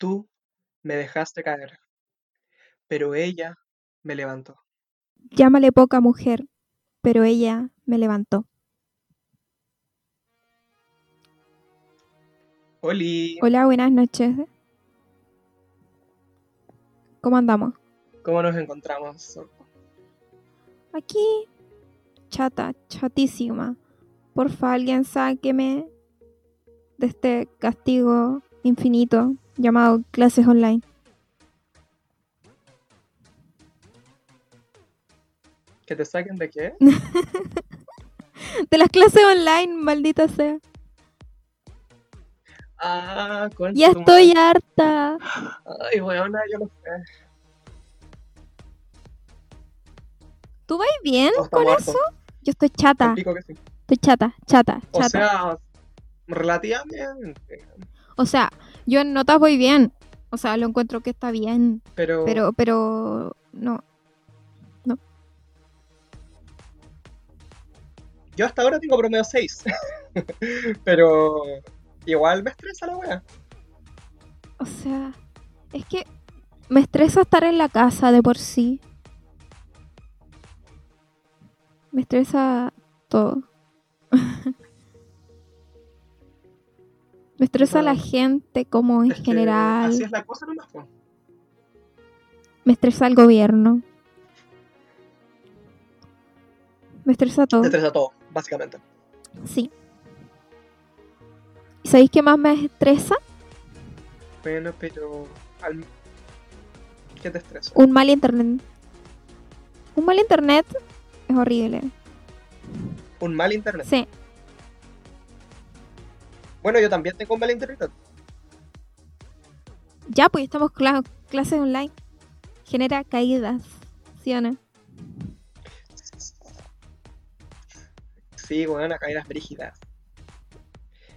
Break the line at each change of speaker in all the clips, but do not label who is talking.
Tú me dejaste caer, pero ella me levantó.
Llámale poca mujer, pero ella me levantó.
Oli,
Hola, buenas noches. ¿Cómo andamos?
¿cómo nos encontramos?
Aquí, chata, chatísima. Porfa, alguien sáqueme de este castigo infinito llamado clases online.
¿Que te saquen de qué?
De las clases online, maldita sea.
Ah,
Ya estoy
madre.
harta.
Ay, weona, yo no sé.
¿Tú vas bien con eso? Yo estoy chata.
Sí.
Estoy chata, chata,
O
chata.
sea, relativamente.
O sea, yo en notas voy bien. O sea, lo encuentro que está bien.
Pero,
Pero, pero, no.
yo hasta ahora tengo promedio 6. pero igual me estresa la wea.
O sea, es que me estresa estar en la casa de por sí. Me estresa todo. me estresa la gente como en
Es
general.
Así es la cosa nomás.
Me estresa el gobierno. Me estresa todo.
Te estresa todo, básicamente.
Sí. ¿Y sabéis qué más me estresa?
Bueno, pero. al- ¿Qué te estresa?
Un mal internet. Un mal internet es horrible.
Un mal internet.
Sí.
Bueno, yo también tengo un mal internet.
Ya, pues estamos cla- clases online. Genera caídas. ¿Sí o no?
Sí, bueno, caídas brígidas.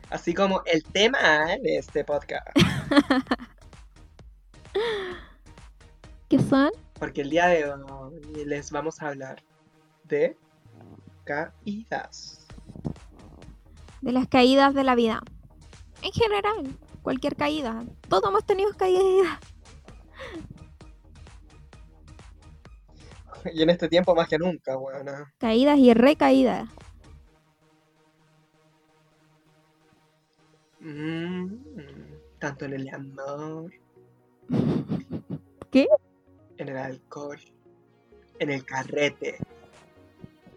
Así como el tema de este podcast.
¿Qué son?
Porque el día de hoy les vamos a hablar de caídas.
De las caídas de la vida. En general, cualquier caída. Todos hemos tenido caídas.
Y en este tiempo más que nunca, weón.
Caídas y recaídas.
Mm, tanto en el amor,
¿Qué?
en el alcohol, en el carrete,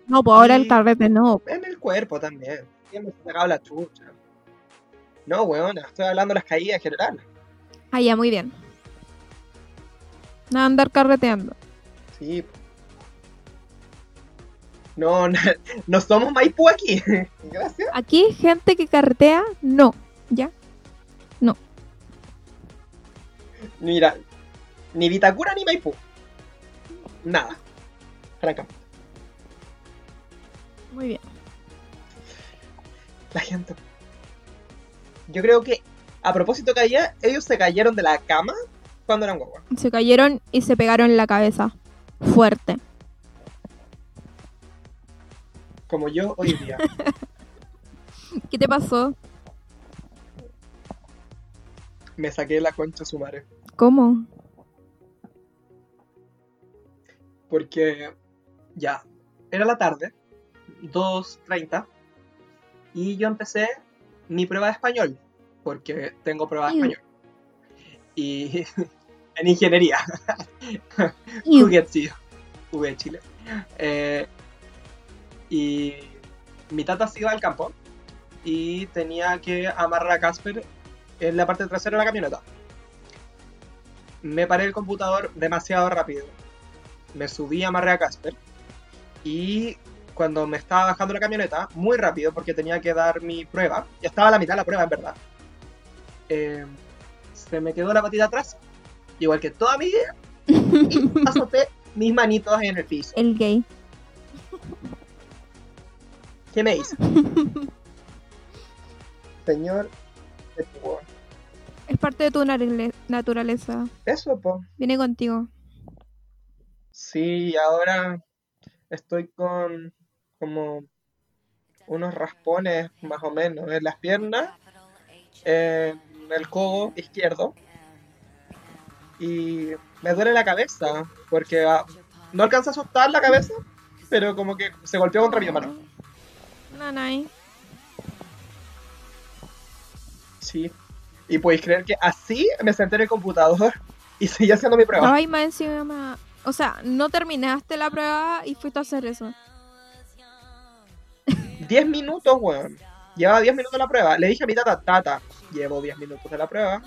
No, pues ahora el carrete no.
en el cuerpo también. Siempre se sacado la chucha. No, weón, estoy hablando de las caídas en general.
Ah, ya, muy bien. Nada, andar carreteando.
Sí. No, no, no somos Maipú aquí. Gracias.
Aquí, gente que carretea, no. ¿Ya?
Mira, ni Vitacura ni Maipú. Nada. Francamente.
Muy bien.
La gente. Yo creo que, a propósito de caída, ellos se cayeron de la cama cuando eran guagua.
Se cayeron y se pegaron en la cabeza. Fuerte.
Como yo hoy día.
¿Qué te pasó?
Me saqué la concha su madre.
¿Cómo?
Porque ya, era la tarde, 2.30, y yo empecé mi prueba de español, porque tengo prueba de
Iu.
español. Y en ingeniería,
Iu.
Juguetzillo, V de Chile. Eh, y mi tata se iba al campo y tenía que amarrar a Casper en la parte trasera de la camioneta. Me paré el computador demasiado rápido. Me subí, amarré a Casper y cuando me estaba bajando la camioneta, muy rápido porque tenía que dar mi prueba, ya estaba a la mitad de la prueba en verdad, eh, se me quedó la patita atrás, igual que toda mi vida, y azoté mis manitos en el piso.
El gay.
¿Qué me hizo? Señor.
Es parte de tu naturaleza.
eso, po.
Viene contigo.
Sí, ahora estoy con como unos raspones más o menos en las piernas, en el codo izquierdo y me duele la cabeza, porque ah, no alcanza a asustar la cabeza, pero como que se golpeó contra mi mano.
Nanay.
Sí. Y podéis creer que así me senté en el computador y seguí haciendo mi prueba.
Ay, más encima. O sea, no terminaste la prueba y fuiste a hacer eso.
10 minutos, weón. Llevaba 10 minutos la prueba. Le dije a mi tata, tata, llevo 10 minutos de la prueba.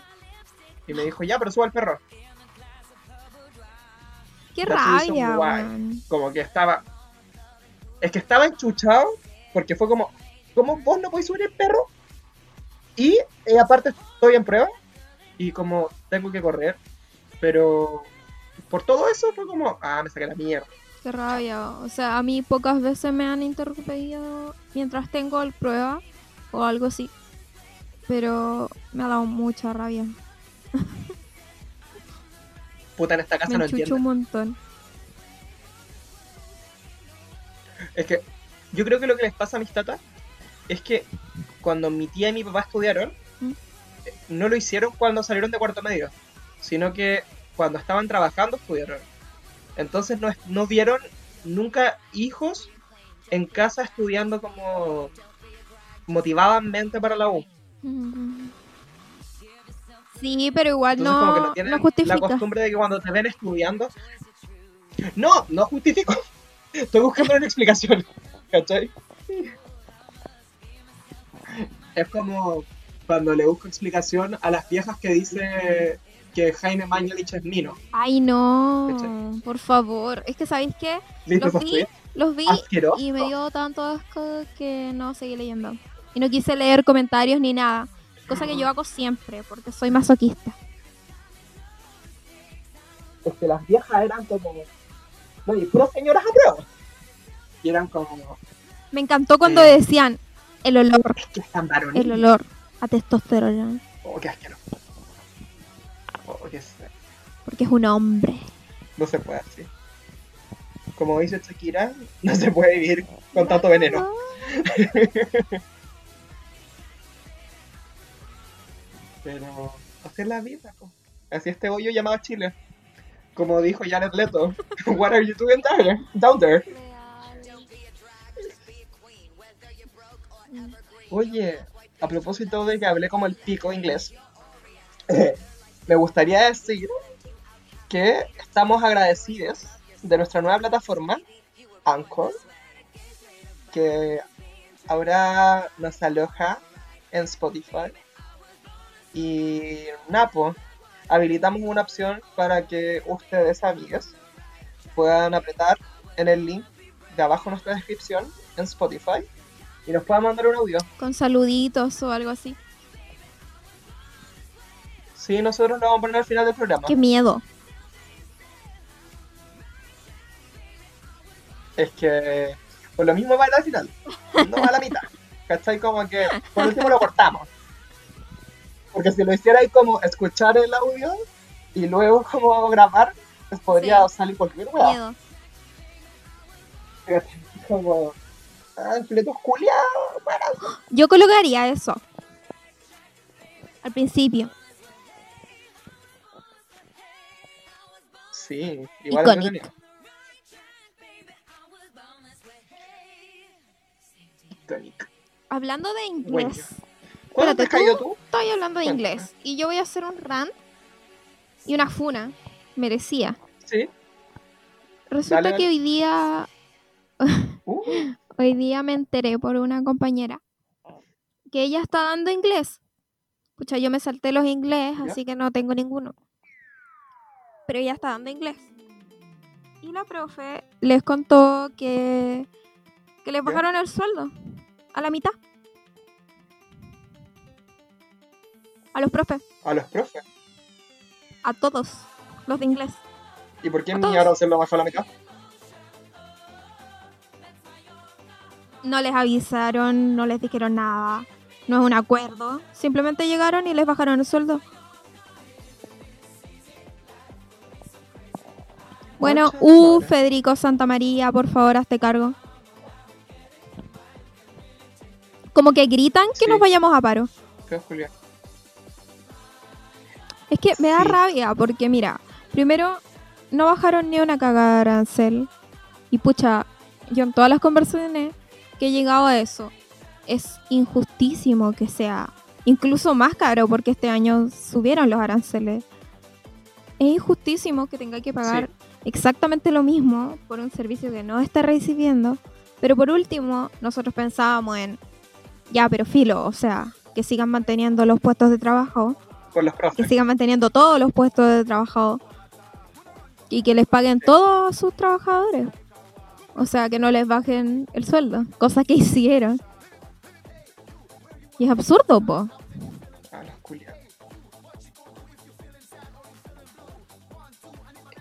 Y me dijo, ya, pero suba el perro.
Qué rabia, weón.
Como que estaba. Es que estaba enchuchado porque fue como, ¿cómo vos no podés subir el perro? Y eh, aparte estoy en prueba y como tengo que correr, pero por todo eso fue como, ah, me saqué la mierda.
Qué rabia. O sea, a mí pocas veces me han interrumpido mientras tengo el prueba o algo así. Pero me ha dado mucha rabia.
Puta, en esta casa
Me
no entiendo.
un montón.
Es que yo creo que lo que les pasa a mis tatas es que cuando mi tía y mi papá estudiaron,
¿Mm?
no lo hicieron cuando salieron de cuarto medio, sino que cuando estaban trabajando estudiaron. Entonces no, no vieron nunca hijos en casa estudiando como motivadamente para la U.
Sí, pero igual
Entonces como que
no,
no tienen
no
la costumbre de que cuando te ven estudiando... No, no justifico. Estoy buscando una explicación. ¿Cachai? Es como cuando le busco explicación a las viejas que dice que Jaime Mañalich es Nino.
Ay, no,
¿Cachai?
por favor. Es que, ¿sabéis qué?
¿Viste
Los vi, los vi
Asqueroso.
y me dio tanto asco que no seguí leyendo. Y no quise leer comentarios ni nada. Cosa que yo hago siempre, porque soy masoquista.
Es que las viejas eran como... No, y puras señoras a prueba. Y eran como...
Me encantó cuando
Sí.
decían el olor,
Es que están varoniles.
el olor a testosterona,
Oh, qué asqueroso. Sé.
porque es un hombre.
No se puede así. Como dice Shakira, no se puede vivir con tanto veneno. Pero así es la vida. po. Así este hoyo llamado Chile. Como dijo Jared Leto. What are you doing there? Down there. Oye, a propósito de que hablé como el pico inglés, me gustaría decir que estamos agradecidos de nuestra nueva plataforma, Anchor, que ahora nos aloja en Spotify. Y Napo, habilitamos una opción para que ustedes, amigos, puedan apretar en el link de abajo en nuestra descripción en Spotify y nos puedan mandar un audio.
Con saluditos o algo así.
Sí, nosotros lo vamos a poner al final del programa.
Qué miedo.
Es que por lo mismo va al final, no a la mitad. ¿Cachai? Como que por último lo cortamos. Porque si lo hiciera ahí como escuchar el audio y luego como grabar, pues podría
Sí.
salir cualquier weá.
Miedo.
Como, ah, culiados, bueno.
Yo colocaría eso. Al principio.
Sí, igual entretenido.
Hablando de inglés.
¿Cuándo te has
Espérate,
caído tú?
Estoy hablando de
Cuéntame.
inglés. Y yo voy a hacer un rant y una funa. Merecía.
Sí.
Resulta
Dale,
que
dale.
hoy día.
Uh,
Hoy día me enteré por una compañera que ella está dando inglés. Pucha, yo me salté los inglés,
¿Ya?
así que no tengo ninguno. Pero ella está dando inglés. Y la profe les contó que, que les bajaron el sueldo a la mitad. A los profes,
a los profes.
a todos los de inglés.
¿Y por qué
todos.
ahora se lo bajó a la mitad?
No les avisaron, no les dijeron nada. No es un acuerdo. Simplemente llegaron y les bajaron el sueldo. Bueno, uh. Federico Santamaría, por favor, hazte cargo. Como que gritan que
Sí.
nos vayamos a paro.
Julián.
Es que me da
Sí.
rabia porque, mira, Primero, no bajaron ni una cagada de arancel. Y pucha, yo en todas las conversaciones que he llegado a eso, es injustísimo que sea incluso más caro porque este año subieron los aranceles. Es injustísimo que tenga que pagar exactamente lo mismo por un servicio que no está recibiendo. Pero por último, nosotros pensábamos en, ya, pero filo, o sea, que sigan manteniendo los puestos de trabajo.
Por los
Que sigan manteniendo todos los puestos de trabajo. Y que les paguen todos sus trabajadores. O sea, que no les bajen el sueldo. Cosa que hicieron. Y es absurdo, po.
Ah,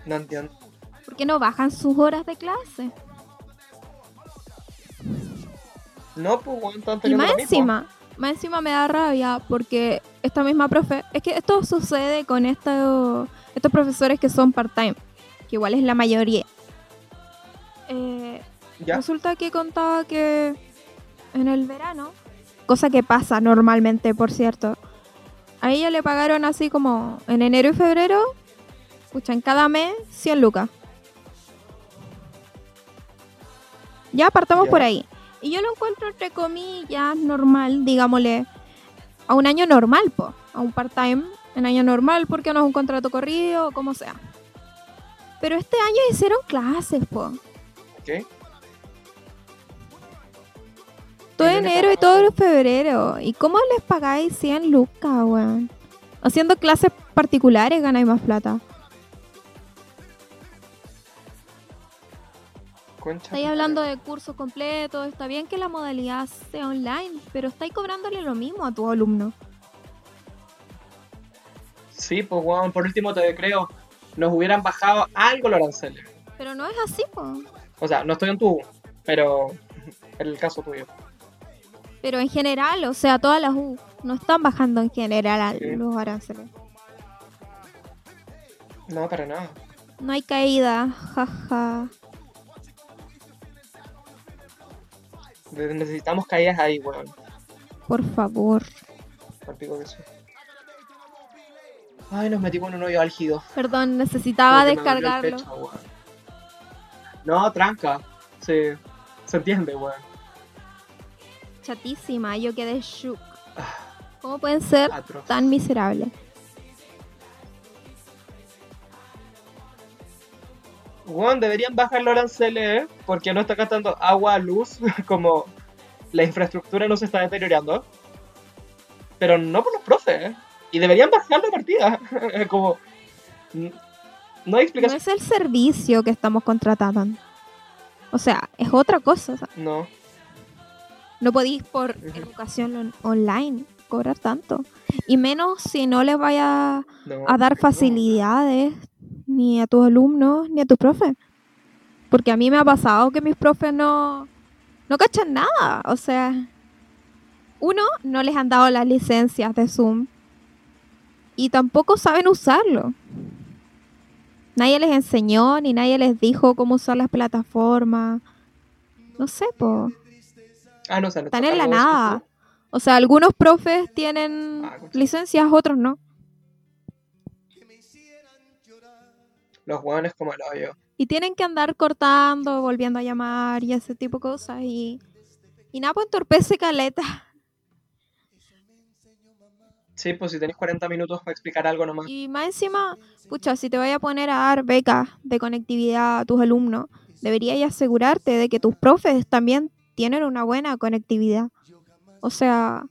No entiendo.
¿Por qué no bajan sus horas de clase?
No, pues, bueno,
Y más encima, más encima me da rabia porque esta misma profe, es que esto sucede con estos, estos profesores que son part-time, que igual es la mayoría. Eh, resulta que contaba que en el verano, cosa que pasa normalmente, por cierto, a ella le pagaron así como en enero y febrero, escuchan, cada mes 100 lucas. Ya partamos por ahí. Y yo lo encuentro entre comillas normal, digámosle, a un año normal, po, a un part-time en año normal, porque no es un contrato corrido o como sea. Pero este año hicieron clases, po.
¿Qué?
Todo enero y todo febrero. ¿Y cómo les pagáis 100 lucas, weón? Haciendo clases particulares ganáis más plata. Estáis hablando de cursos completos, está bien que la modalidad sea online, pero estáis cobrándole lo mismo a tu alumno.
Sí, pues bueno, por último te creo, nos hubieran bajado algo los aranceles.
Pero no es así, pues.
O sea, no estoy en tu, pero en el caso tuyo.
Pero en general, o sea, todas las U no están bajando en general los aranceles.
No, para nada.
No hay caída, jaja.
Necesitamos caídas ahí, weón.
Por favor.
Ay, nos metimos en un hoyo álgido.
Perdón, necesitaba descargarlo.
no, tranca. Sí, se entiende, weón.
Chatísima, yo quedé shook. Ah. ¿Cómo pueden ser tan miserables?
Bueno, deberían bajar los aranceles, ¿eh? porque no está gastando agua, luz, como la infraestructura no se está deteriorando. Pero no por los profes, ¿eh? Y deberían bajar la partida. como. No hay explicación.
No es el servicio que estamos contratando. O sea, es otra cosa.
No.
No podéis por educación online cobrar tanto. Y menos si no les vaya a dar facilidades ni a tus alumnos, ni a tus profes. Porque a mí me ha pasado que mis profes no, no cachan nada. O sea, uno, no les han dado las licencias de Zoom. Y tampoco saben usarlo. Nadie les enseñó, ni nadie les dijo cómo usar las plataformas. No sé, po.
Ah, no,
Están en la nada. O sea, algunos profes tienen ah, licencias, otros no.
Los hueones como el hoyo.
Y tienen que andar cortando, volviendo a llamar y ese tipo de cosas. Y, y nada, pues entorpece caleta.
Sí, pues si tenés 40 minutos para explicar algo nomás.
Y más encima, pucha, si te voy a poner a dar becas de conectividad a tus alumnos, deberías asegurarte de que tus profes también tienen una buena conectividad. O sea,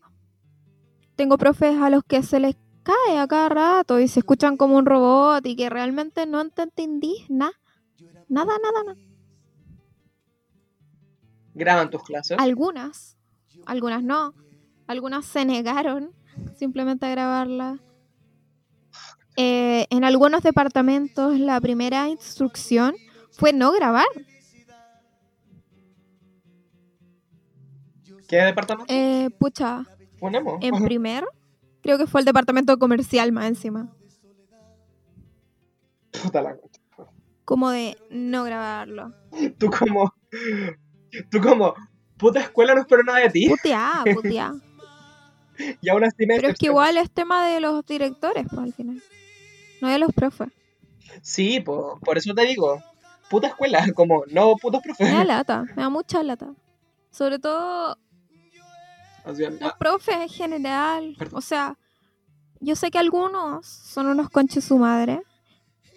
tengo profes a los que se les cae a cada rato y se escuchan como un robot y que realmente no entendí nada. Nada, nada, nada.
¿Graban tus clases?
Algunas, algunas no. Algunas se negaron simplemente a grabarlas. Eh, en algunos departamentos la primera instrucción fue no grabar.
¿Qué departamento?
Eh, pucha.
¿Ponemos?
En primer Creo que fue el departamento comercial más encima. Como de no grabarlo.
Tú como. Tú como. Puta escuela no espero nada de ti.
Putea, putea.
y aún así
Pero es que igual es tema de los directores, pues al final. No de los profes.
Sí, por eso te digo, puta escuela, como no putos profes.
Me da lata, me da mucha lata. Sobre todo los ah, profes en general. O sea, yo sé que algunos son unos conches su madre,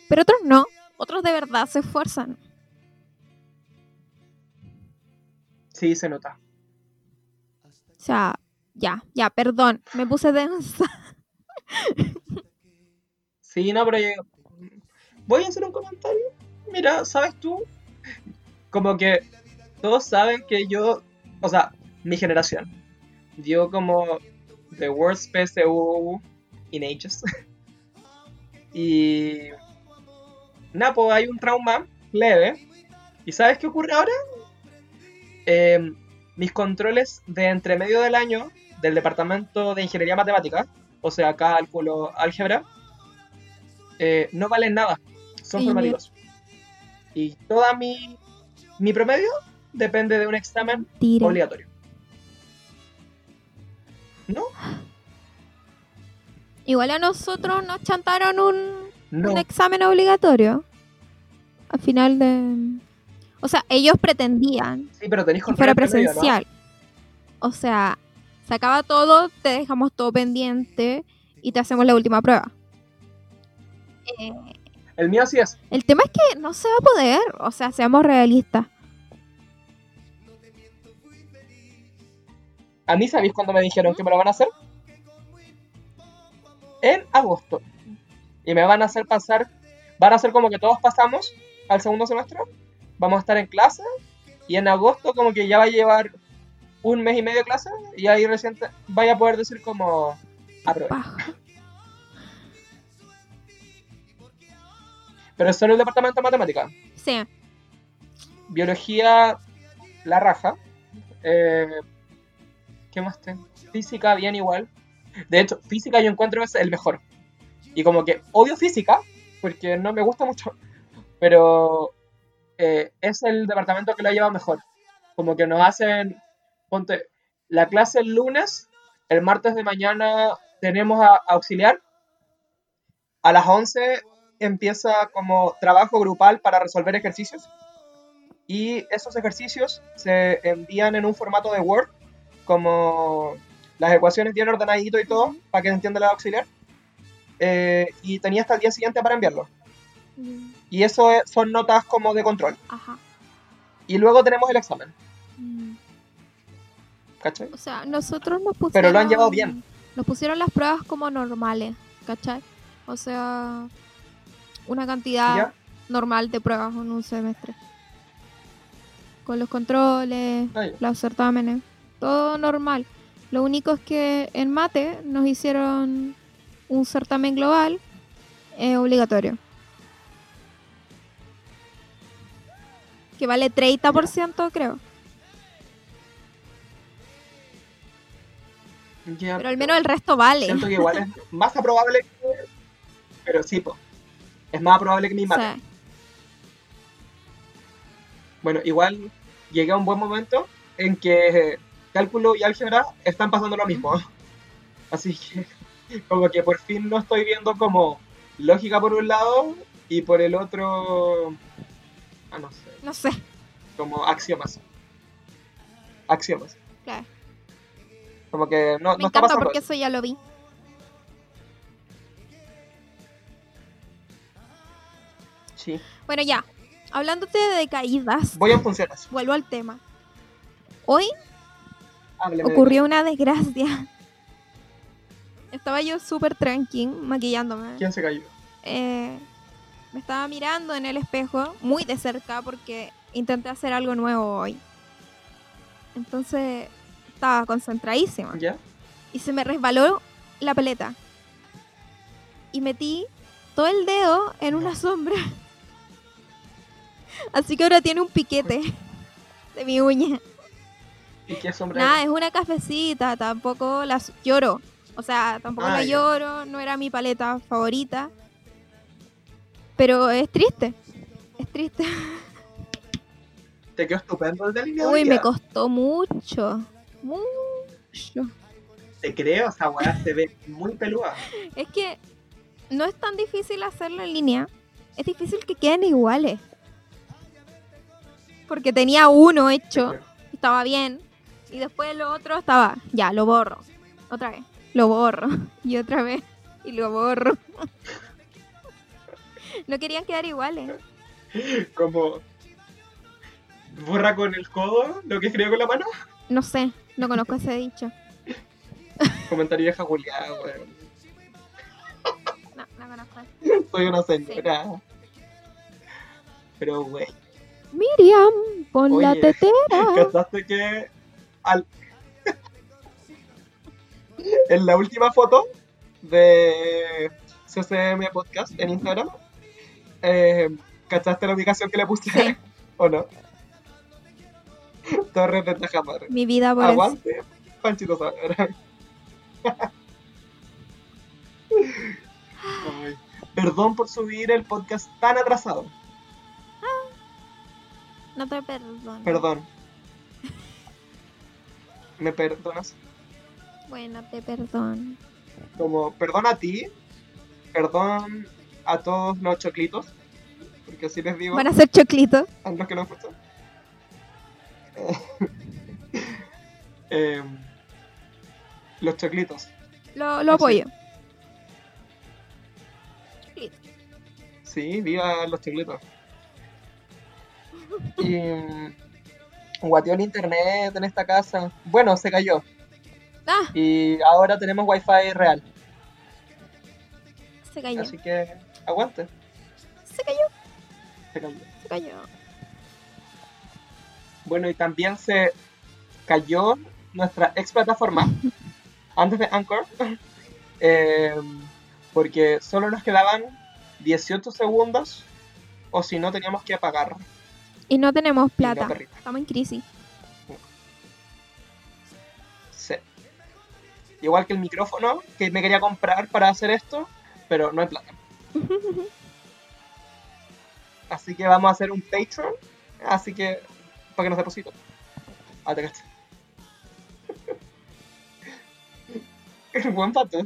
pero otros no. Otros de verdad se esfuerzan.
Sí, se nota.
O sea, ya, ya, perdón, me puse densa.
sí, no, pero yo... voy a hacer un comentario. Mira, ¿sabes tú? Como que todos saben que yo, o sea, mi generación dio como The Worst PSU in Ages. y. Nada, pues hay un trauma leve. ¿Y sabes qué ocurre ahora? Em, mis controles de entre medio del año del departamento de ingeniería matemática, o sea, cálculo, álgebra, eh, no valen nada, son formativos. Y toda mi, mi promedio depende de un examen obligatorio. ¿No?
Igual a nosotros nos chantaron un, examen obligatorio. Al final de. O sea, ellos pretendían
sí, pero que
fuera presencial. O sea, se acaba todo, te dejamos todo pendiente y te hacemos la última prueba.
Eh, el mío sí es.
El tema es que no se va a poder. O sea, seamos realistas.
¿A mí sabéis cuándo me dijeron que me lo van a hacer? En agosto. Y me van a hacer pasar, van a hacer como que todos pasamos al segundo semestre. Vamos a estar en clase. Y en agosto como que ya va a llevar un mes y medio de clase. Y ahí recién vaya a poder decir como aprobé. Pero es solo el departamento de matemática.
Sí.
Biología, la raja. Eh, ¿Qué más tengo? Física, bien igual. De hecho, física yo encuentro es el mejor. Y como que odio física, porque no me gusta mucho. Pero eh, es el departamento que lo ha llevado mejor. Como que nos hacen, ponte, la clase el lunes, el martes de mañana tenemos a, auxiliar. A las 11 empieza como trabajo grupal para resolver ejercicios. Y esos ejercicios se envían en un formato de Word como las ecuaciones bien ordenadito y todo, para que se entienda la auxiliar. Eh, y tenía hasta el día siguiente para enviarlo. Mm. Y eso son notas como de control. Ajá. Y luego tenemos el examen. Mm. ¿Cachai?
O sea, nosotros nos pusieron...
Pero lo han llevado bien.
Nos pusieron las pruebas como normales, ¿cachai? O sea, una cantidad normal de pruebas en un semestre. Con los controles, los certámenes todo normal. Lo único es que en mate nos hicieron un certamen global eh, obligatorio. Que vale 30%, creo. pero al menos el resto vale.
Siento que igual es más probable que... Pero sí, es más probable que mi mate. Bueno, igual llegué a un buen momento en que cálculo y álgebra están pasando lo mismo. Así que como que por fin no estoy viendo como lógica por un lado y por el otro... Ah, no sé.
No sé.
Como axiomas. Axiomas. Claro. Como que no,
Me
está pasando.
porque eso ya lo vi.
Sí.
Bueno, ya. Hablándote de caídas.
Voy a funcionar.
Vuelvo al tema. Hoy ocurrió una desgracia. Estaba yo súper tranquilo maquillándome.
¿Quién se cayó?
Eh, me estaba mirando en el espejo muy de cerca porque intenté hacer algo nuevo hoy. Entonces estaba concentradísima.
¿Ya?
Y se me resbaló la paleta. Y metí todo el dedo en una sombra. Así que ahora tiene un piquete de mi uña. Nada, es una cafecita, tampoco la lloro. O sea, tampoco la lloro, no era mi paleta favorita. Pero es triste. Es triste.
Te quedó estupendo el delineado.
Uy, me costó mucho. Mucho.
Te creo, esa weá se ve muy peluda.
Es que no es tan difícil hacerlo en línea. es difícil que queden iguales. Porque tenía uno hecho, estaba bien, y después lo otro estaba, ya, lo borro. Otra vez, lo borro. Y otra vez, y lo borro. no querían quedar iguales.
Como borra con el codo lo que escribe con la mano.
No sé, no conozco ese dicho.
Comentario vieja Julián, weón.
No, no conozco.
Soy una señora. Pero, güey.
Miriam, pon la tetera.
¿Casaste que al... en la última foto de CCM Podcast en Instagram, eh, ¿cachaste la ubicación que le puse? ¿O no? Torres de Tajamar.
Mi vida por
Aguante, Panchito Perdón por subir el podcast tan atrasado.
No te perdono.
Perdón. ¿Me perdonas?
Bueno, te perdono.
Como, perdón a ti, perdón a todos los choclitos, porque así les digo.
Van a ser choclitos.
A los que no escuchan. eh, los choclitos.
Lo, lo apoyo.
Sí, viva los choclitos. Y guateó el internet en esta casa. Bueno, se cayó.
Ah.
Y ahora tenemos wifi real.
Se cayó.
Así que aguante.
Se cayó.
Se cayó.
Se cayó.
Bueno, y también se cayó nuestra ex plataforma antes de Anchor. Eh, porque solo nos quedaban 18 segundos o si no teníamos que apagar.
Y no tenemos plata. Estamos en crisis.
Sí. Igual que el micrófono que me quería comprar para hacer esto, pero no hay plata. Así que vamos a hacer un Patreon. Así que, para que nos deposito. Ah, te Buen pato.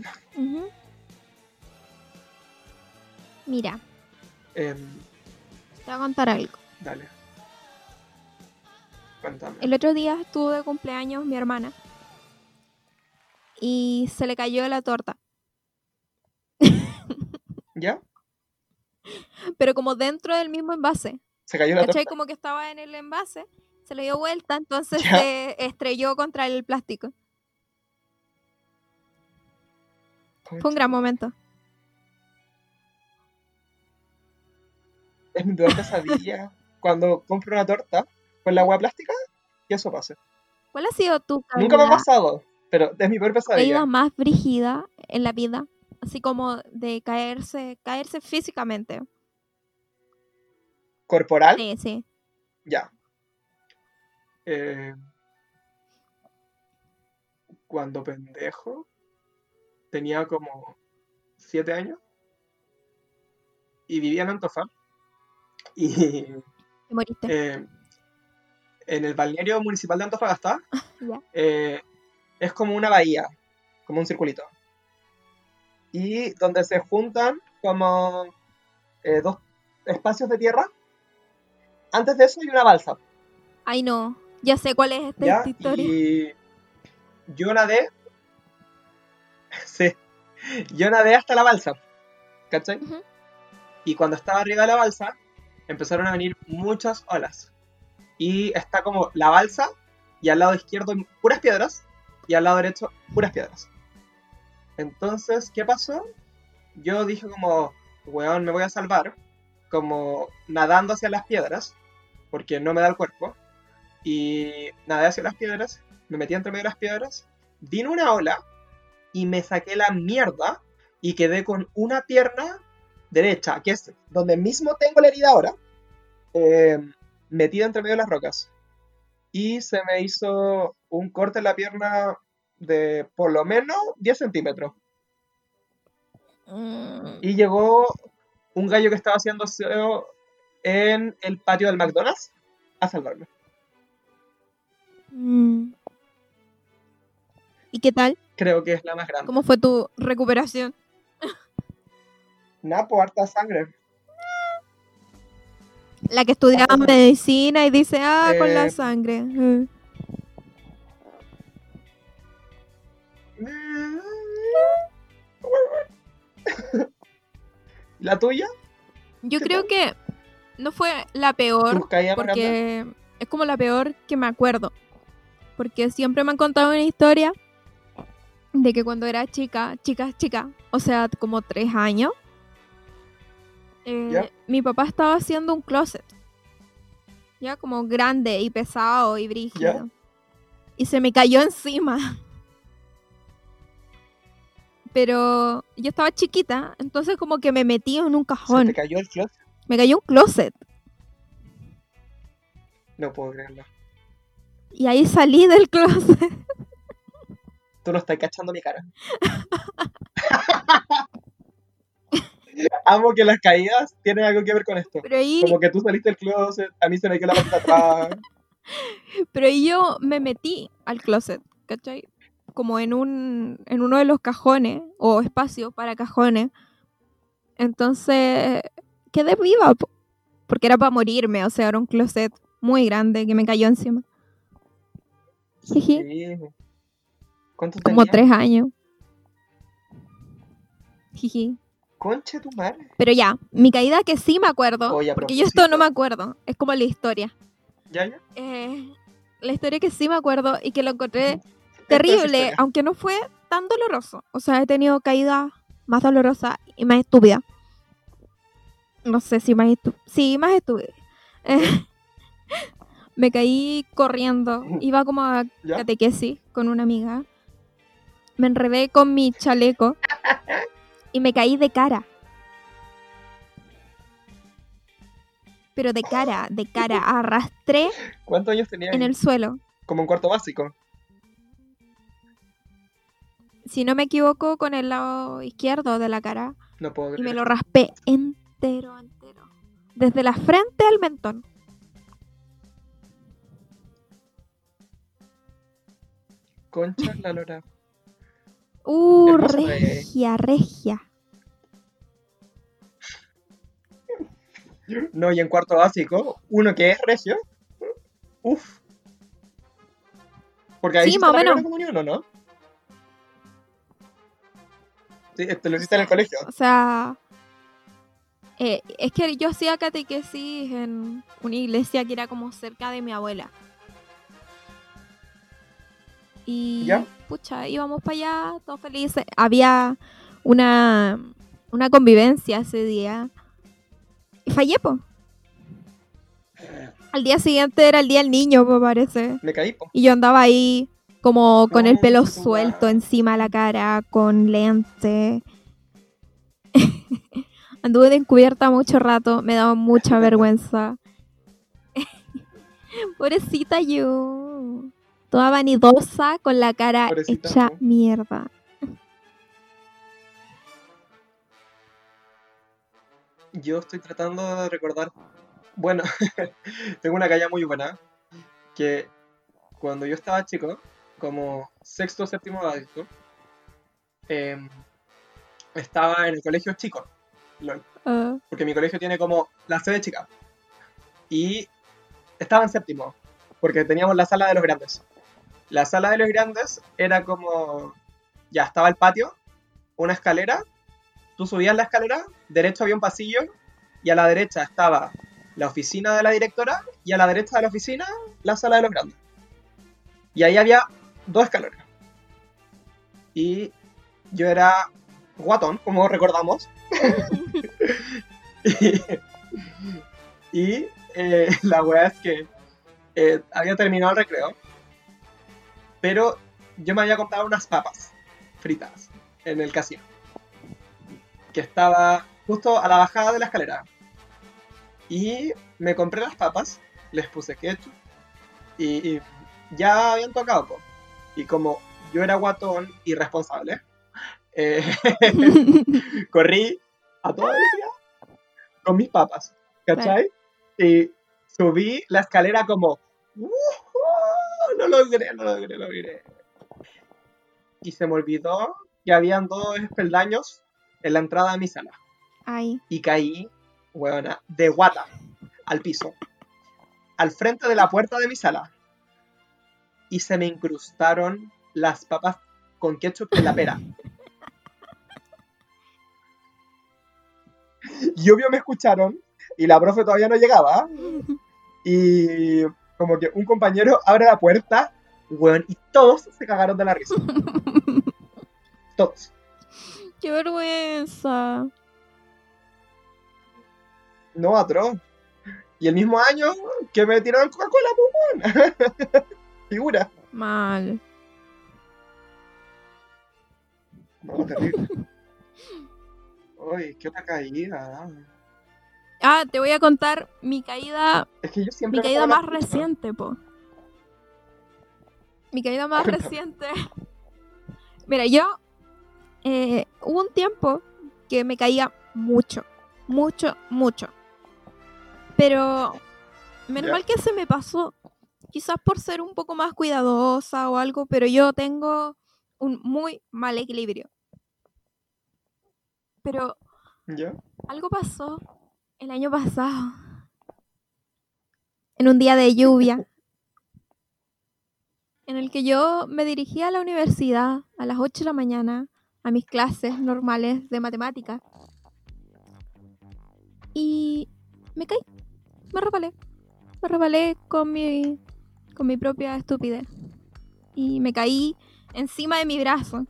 Mira.
Em,
te voy a contar algo.
Dale. Cuéntame.
El otro día estuvo de cumpleaños mi hermana. Y se le cayó la torta.
¿Ya?
Pero como dentro del mismo envase.
Se cayó la torta.
Como que estaba en el envase, se le dio vuelta, entonces se estrelló contra el plástico. Fue un gran momento.
Es mi peor pesadilla cuando compro una torta con la agua plástica y eso pasa.
¿Cuál ha sido tu
Nunca me ha pasado, pero es mi peor pesadilla.
La más brígida en la vida, así como de caerse, caerse físicamente.
¿Corporal?
Sí, sí.
Ya. Eh, cuando pendejo, tenía como siete años y vivía en Antofagasta. Y eh, en el balneario municipal de Antofagasta eh, es como una bahía, como un circulito. Y donde se juntan como eh, dos espacios de tierra. Antes de eso hay una balsa.
Ay no, ya sé cuál es esta historia.
Y yo nadé sí. Yo nadé hasta la balsa. ¿Cachai? Y cuando estaba arriba de la balsa, empezaron a venir muchas olas. Y está como la balsa, y al lado izquierdo puras piedras, y al lado derecho puras piedras. Entonces, ¿qué pasó? Yo dije como, weón, me voy a salvar, como nadando hacia las piedras, porque no me da el cuerpo. Y nadé hacia las piedras, me metí entre medio de las piedras, vino una ola y me saqué la mierda y quedé con una pierna derecha, que es donde mismo tengo la herida ahora, eh, metida entre medio de las rocas. Y se me hizo un corte en la pierna de por lo menos 10 centímetros.
Mm.
Y llegó un gallo que estaba haciendo en el patio del McDonald's a salvarme.
Mm. ¿Y qué tal?
Creo que es la más grande.
¿Cómo fue tu recuperación?
Nada, por harta sangre.
La que estudiaba medicina y dice, ah, con la eh, sangre.
¿La tuya?
Yo creo que no fue la peor porque es como la peor que me acuerdo. Porque siempre me han contado una historia de que cuando era chica, chica, chica, o sea, como tres años, eh, mi papá estaba haciendo un closet. Ya como grande y pesado y brígido. Y se me cayó encima. Pero yo estaba chiquita, entonces como que me metí en un cajón.
¿Se te cayó el closet?
Me cayó un closet.
No puedo creerlo.
Y ahí salí del closet.
Tú no estás cachando mi cara. Amo que las caídas tienen algo que ver con esto. Como que tú saliste del closet, a mí se me quedó la patita atrás.
Pero yo me metí al closet, ¿cachai? Como en un en uno de los cajones o espacios para cajones. Entonces quedé viva porque era para morirme, o sea, era un closet muy grande que me cayó encima.
Sí.
¿Cuánto Como tres años. Jiji.
Concha tu madre.
Pero ya, mi caída que sí me acuerdo, porque yo esto no me acuerdo, es como la historia.
¿Ya, ya?
Eh, la historia que sí me acuerdo y que lo encontré terrible, aunque no fue tan doloroso. O sea, he tenido caídas más dolorosas y más estúpidas. No sé si más estúpida. Sí, más estúpida. me caí corriendo. Iba como a catequesis con una amiga. Me enredé con mi chaleco y me caí de cara. Pero de cara, de cara, arrastré.
¿Cuántos años tenía?
En el suelo.
Como un cuarto básico.
Si no me equivoco, con el lado izquierdo de la cara.
No puedo
Y me lo raspé entero, entero. Desde la frente al mentón.
Concha la lora.
Uh, regia, regia.
No, y en cuarto básico, uno que es regio. Uf. Porque ahí
sí, más o menos.
comunión, ¿o no? Sí, te lo hiciste en el colegio.
O sea, eh, es que yo hacía catequesis en una iglesia que era como cerca de mi abuela. Y pucha, íbamos para allá, todos felices. Había una, una convivencia ese día. Y fallé, po. Al día siguiente era el día del niño, me parece.
Me caí, po.
Y yo andaba ahí como con el pelo suelto encima de la cara, con lente. Anduve de encubierta mucho rato, me daba mucha vergüenza. Pobrecita yo toda vanidosa con la cara hecha mierda.
Yo estoy tratando de recordar. Bueno, tengo una calle muy buena. Que cuando yo estaba chico, como sexto o séptimo básico, em, estaba en el colegio chico. Ah. Porque mi colegio tiene como la sede chica. Y estaba en séptimo, porque teníamos la sala de los grandes. La sala de los grandes era como, ya estaba el patio, una escalera, tú subías la escalera, derecho había un pasillo y a la derecha estaba la oficina de la directora y a la derecha de la oficina la sala de los grandes. Y ahí había dos escaleras. Y yo era guatón, como recordamos. y, eh, la wea es que eh, había terminado el recreo pero yo me había comprado unas papas fritas en el casino. Que estaba justo a la bajada de la escalera. Y me compré las papas, les puse ketchup y, ya habían tocado. Y como yo era guatón y responsable, eh, corrí a toda velocidad con mis papas, ¿cachai? Y subí la escalera como no lo logré, no lo logré, lo logré. Y se me olvidó que habían dos espeldaños en la entrada de mi sala.
Ay.
Y caí, weona, de guata. al piso, al frente de la puerta de mi sala. Y se me incrustaron las papas con ketchup en la pera. Y obvio me escucharon y la profe todavía no llegaba. Y como que un compañero abre la puerta, weón, y todos se cagaron de la risa. Todos.
¡Qué vergüenza!
No, atroz. Y el mismo año que me tiraron Coca-Cola, pues, Figura.
Mal.
No, terrible. Uy, qué otra caída.
Ah, te voy a contar mi caída.
Es que yo siempre
mi caída más reciente, po. Mi caída más reciente. Mira, yo. Eh, hubo un tiempo que me caía mucho. Mucho, mucho. Pero. Menos mal que se me pasó. Quizás por ser un poco más cuidadosa o algo, pero yo tengo un muy mal equilibrio. Pero algo pasó el año pasado. En un día de lluvia. en el que yo me dirigía a la universidad a las 8 de la mañana a mis clases normales de matemática. Y me caí. Me rebalé. Me rebalé con mi, con mi propia estupidez. Y me caí encima de mi brazo.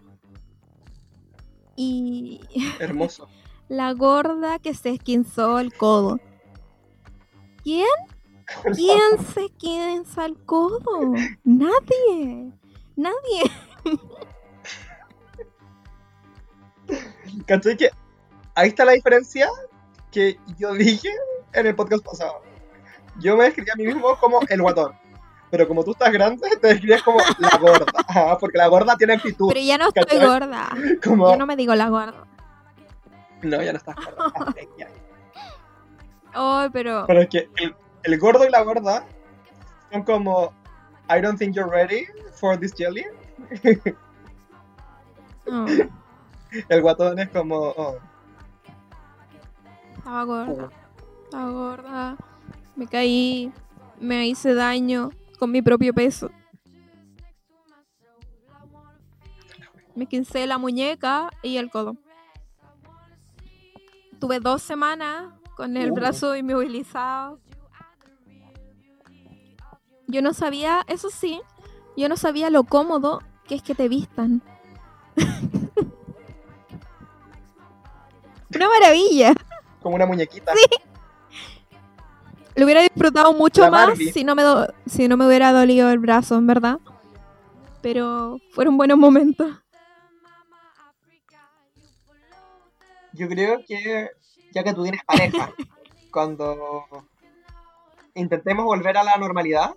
Y.
Hermoso.
la gorda que se esquinzó el codo. ¿Quién? ¿Quién se esquinza el codo? Nadie. Nadie.
¿Cachai que ahí está la diferencia que yo dije en el podcast pasado? Yo me describí a mí mismo como el guatón. Pero como tú estás grande, te describes como la gorda. porque la gorda tiene actitud.
Pero ya no estoy gorda. Yo no me digo la gorda.
No, ya no estás gorda.
oh, pero.
Pero es que el, gordo y la gorda son como. I don't think you're ready for this jelly. Oh. El guatón es como. Oh.
Estaba gorda. Estaba gorda. Me caí. Me hice daño con mi propio peso. Me quincé la muñeca y el codo. Tuve dos semanas con el brazo inmovilizado. Yo no sabía, eso sí, yo no sabía lo cómodo que es que te vistan. una maravilla.
Como una muñequita.
Sí. Lo hubiera disfrutado mucho más si no, me si no me hubiera dolido el brazo, en verdad. Pero fueron buenos momentos.
Yo creo que ya que tú tienes pareja, cuando intentemos volver a la normalidad,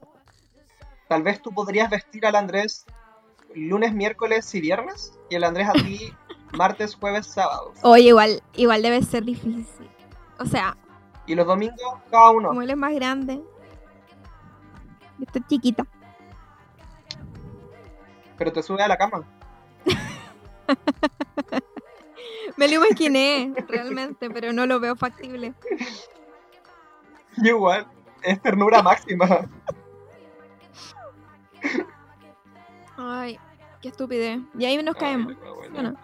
tal vez tú podrías vestir al Andrés lunes, miércoles y viernes y el Andrés a ti martes, jueves, sábados.
Oye, igual, igual debe ser difícil. O sea,
y los domingos, cada uno.
Como él es más grande. Yo estoy chiquita.
Pero te sube a la cama.
Me lo imaginé, realmente, pero no lo veo factible.
igual, es ternura máxima.
Ay, qué estupidez. Y ahí nos caemos. bueno.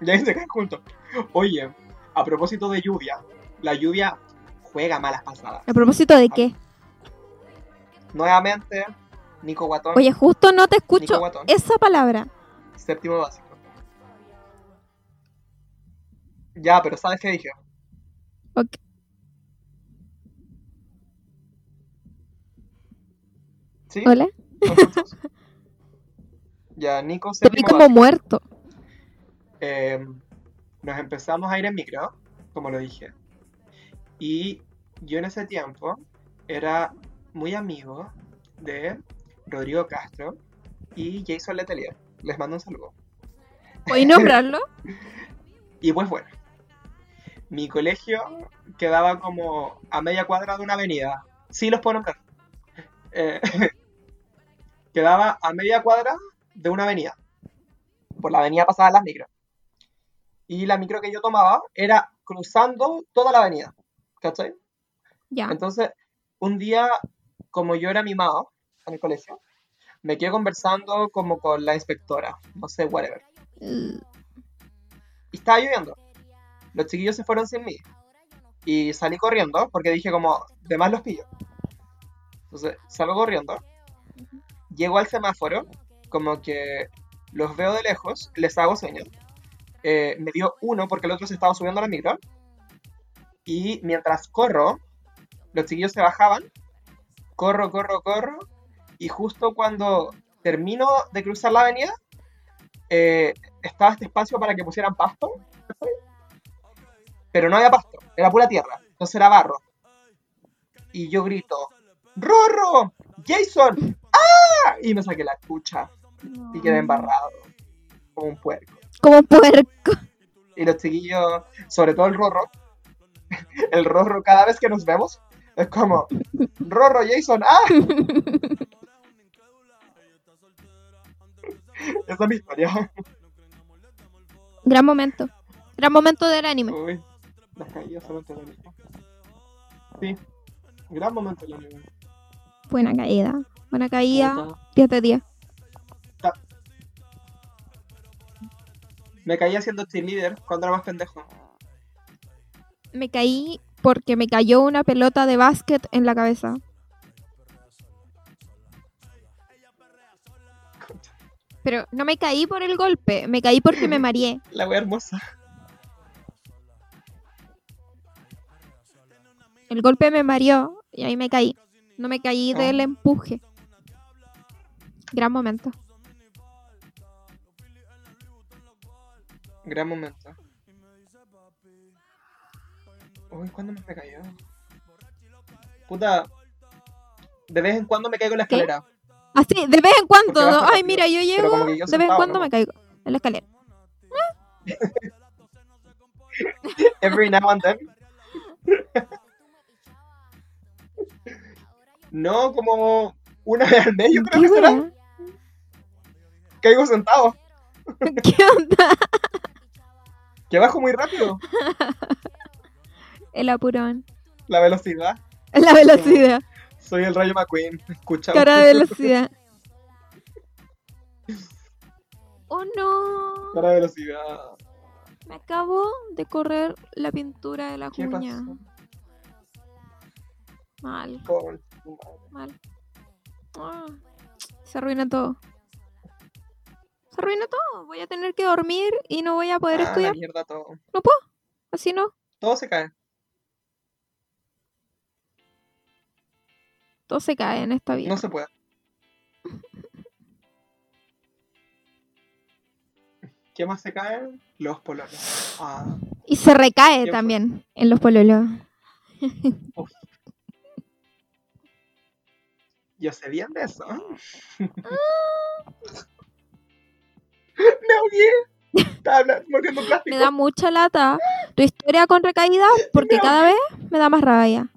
Y ahí se caen juntos. Oye, a propósito de lluvia, la lluvia juega malas pasadas.
¿A propósito de qué?
Nuevamente, Nico Guatón.
Oye, justo no te escucho esa palabra.
Séptimo básico. Ya, pero ¿sabes qué dije?
Ok.
¿Sí?
¿Hola?
ya, Nico
Te vi como muerto.
Eh, nos empezamos a ir en micro, como lo dije. Y yo en ese tiempo era muy amigo de Rodrigo Castro y Jason Letelier. Les mando un saludo.
¿Puedes nombrarlo?
y pues bueno, mi colegio quedaba como a media cuadra de una avenida. Sí los puedo nombrar. Eh, quedaba a media cuadra de una avenida. Por la avenida pasada las micros. Y la micro que yo tomaba era cruzando toda la avenida. ¿Cachai? Ya. Entonces, un día, como yo era mimado en el colegio, me quedé conversando como con la inspectora, no sé, whatever. Y estaba lloviendo. Los chiquillos se fueron sin mí. Y salí corriendo porque dije como, de más los pillo. Entonces, salgo corriendo. Llego al semáforo, como que los veo de lejos, les hago señas. Eh, me dio uno porque el otro se estaba subiendo a la micro. Y mientras corro, los chiquillos se bajaban. Corro, corro, corro. Y justo cuando termino de cruzar la avenida, eh, estaba este espacio para que pusieran pasto. Pero no había pasto, era pura tierra. Entonces era barro. Y yo grito, ¡Rorro! ¡Jason! ¡Ah! Y me saqué la escucha. Y quedé embarrado. Como un puerco.
Como un puerco.
Y los chiquillos, sobre todo el Rorro, el Rorro cada vez que nos vemos, es como, Rorro, Jason, ¡ah! Esa es mi historia.
Gran momento. Gran momento del anime.
Uy, las caídas solamente del anime. Sí, gran momento del anime.
Buena caída. Buena caída. 10 de 10.
Me caí haciendo cheerleader cuando era más pendejo.
Me caí porque me cayó una pelota de básquet en la cabeza. Pero no me caí por el golpe, me caí porque me mareé.
La wea hermosa.
El golpe me mareó y ahí me caí. No me caí ah. del empuje. Gran momento.
Gran momento. Uy, ¿cuándo me cayó? Puta. De vez en cuando me caigo en la escalera.
Así, de vez en cuando. Ay, mira, yo llego. de vez en cuando me caigo en la escalera.
Every now and then. no, como una vez al medio, creo que será. Caigo sentado.
¿Qué onda?
Que bajo muy rápido.
El apurón.
La velocidad.
La velocidad.
Soy el Rayo McQueen. Escucha.
Cara de velocidad. oh no.
Cara de velocidad.
Me acabo de correr la pintura de la cuña. Mal. Mal. Ah, se arruina todo. Se arruina todo. Voy a tener que dormir y no voy a poder ah, estudiar.
mierda todo.
No puedo. Así no.
Todo se cae.
Todo se cae en esta vida.
No se puede. ¿Qué más se cae? Los pololos. Ah.
Y se recae también en los pololos.
Yo sé bien de eso. Me ahogué. Estaba mordiendo plástico.
Me da mucha lata tu historia con recaídas porque cada vez me da más rabia.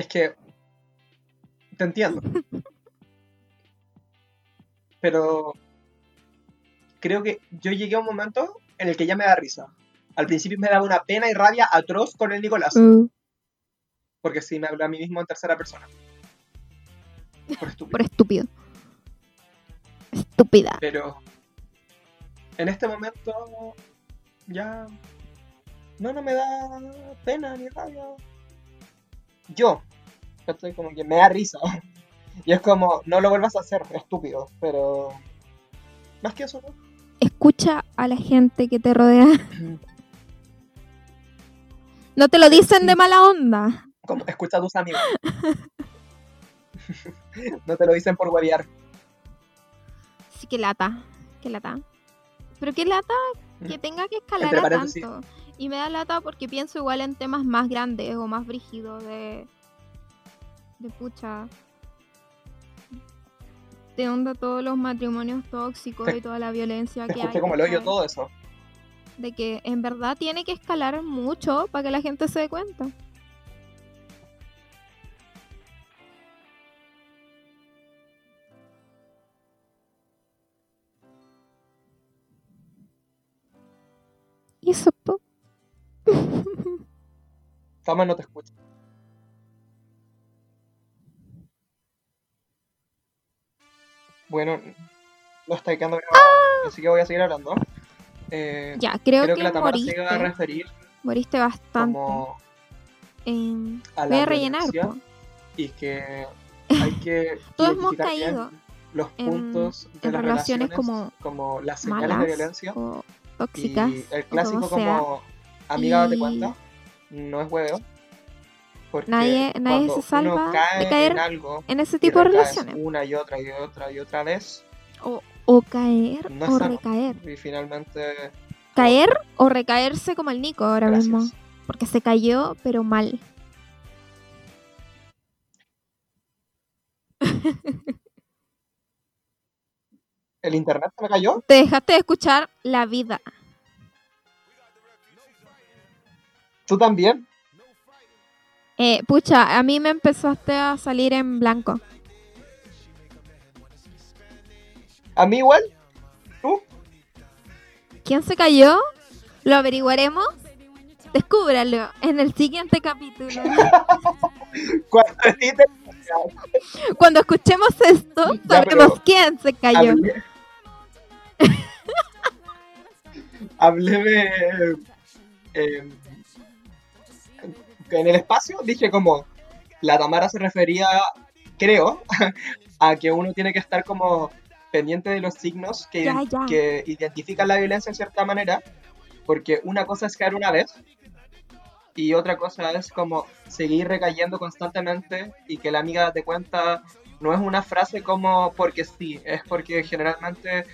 Es que te entiendo. Pero creo que yo llegué a un momento en el que ya me da risa. Al principio me daba una pena y rabia atroz con el Nicolás. Mm. Porque sí, me habló a mí mismo en tercera persona.
Por estúpido. Por estúpido. Estúpida.
Pero en este momento ya no, no me da pena ni rabia. Yo, estoy como que me da risa. Y es como, no lo vuelvas a hacer, estúpido. Pero más que eso, ¿no?
Escucha a la gente que te rodea. No te lo dicen de mala onda.
Como, escucha a tus amigos. no te lo dicen por huevear.
Sí, que lata. Que lata. Pero qué lata que tenga que escalar a tanto. Y me da lata porque pienso igual en temas más grandes o más brígidos de. de pucha. De onda todos los matrimonios tóxicos y toda la violencia que hay.
como el odio todo eso.
De que en verdad tiene que escalar mucho para que la gente se dé cuenta. eso, po.
Tama no te escucha. Bueno, lo está quedando grabado, ¡Ah! así que voy a seguir hablando.
Eh, ya, creo, que, la Tamara moriste, se
iba a referir.
Moriste bastante. Como a voy a rellenar.
Y que hay que.
Todos hemos caído.
Los puntos de las relaciones, como, como las señales de violencia.
O tóxicas.
Y el clásico como amiga, de cuenta. No es huevo.
nadie nadie se salva de caer en, algo en ese tipo de relaciones.
Una y otra y otra y otra vez.
O, o caer o recaer.
Y finalmente.
Caer o recaerse como el Nico ahora mismo. Porque se cayó, pero mal.
¿El internet se me cayó?
Te dejaste de escuchar la vida.
¿Tú también?
Eh, pucha, a mí me empezaste a salir en blanco.
¿A mí igual? ¿Tú?
¿Quién se cayó? Lo averiguaremos. Descúbralo en el siguiente capítulo. Cuando, escuchemos esto, sabremos quién se cayó.
Hablé, de. Eh, en el espacio dije como la Tamara se refería, creo, a que uno tiene que estar como pendiente de los signos que, que identifican la violencia en cierta manera, porque una cosa es caer una vez y otra cosa es como seguir recayendo constantemente y que la amiga te cuenta no es una frase como porque sí, es porque generalmente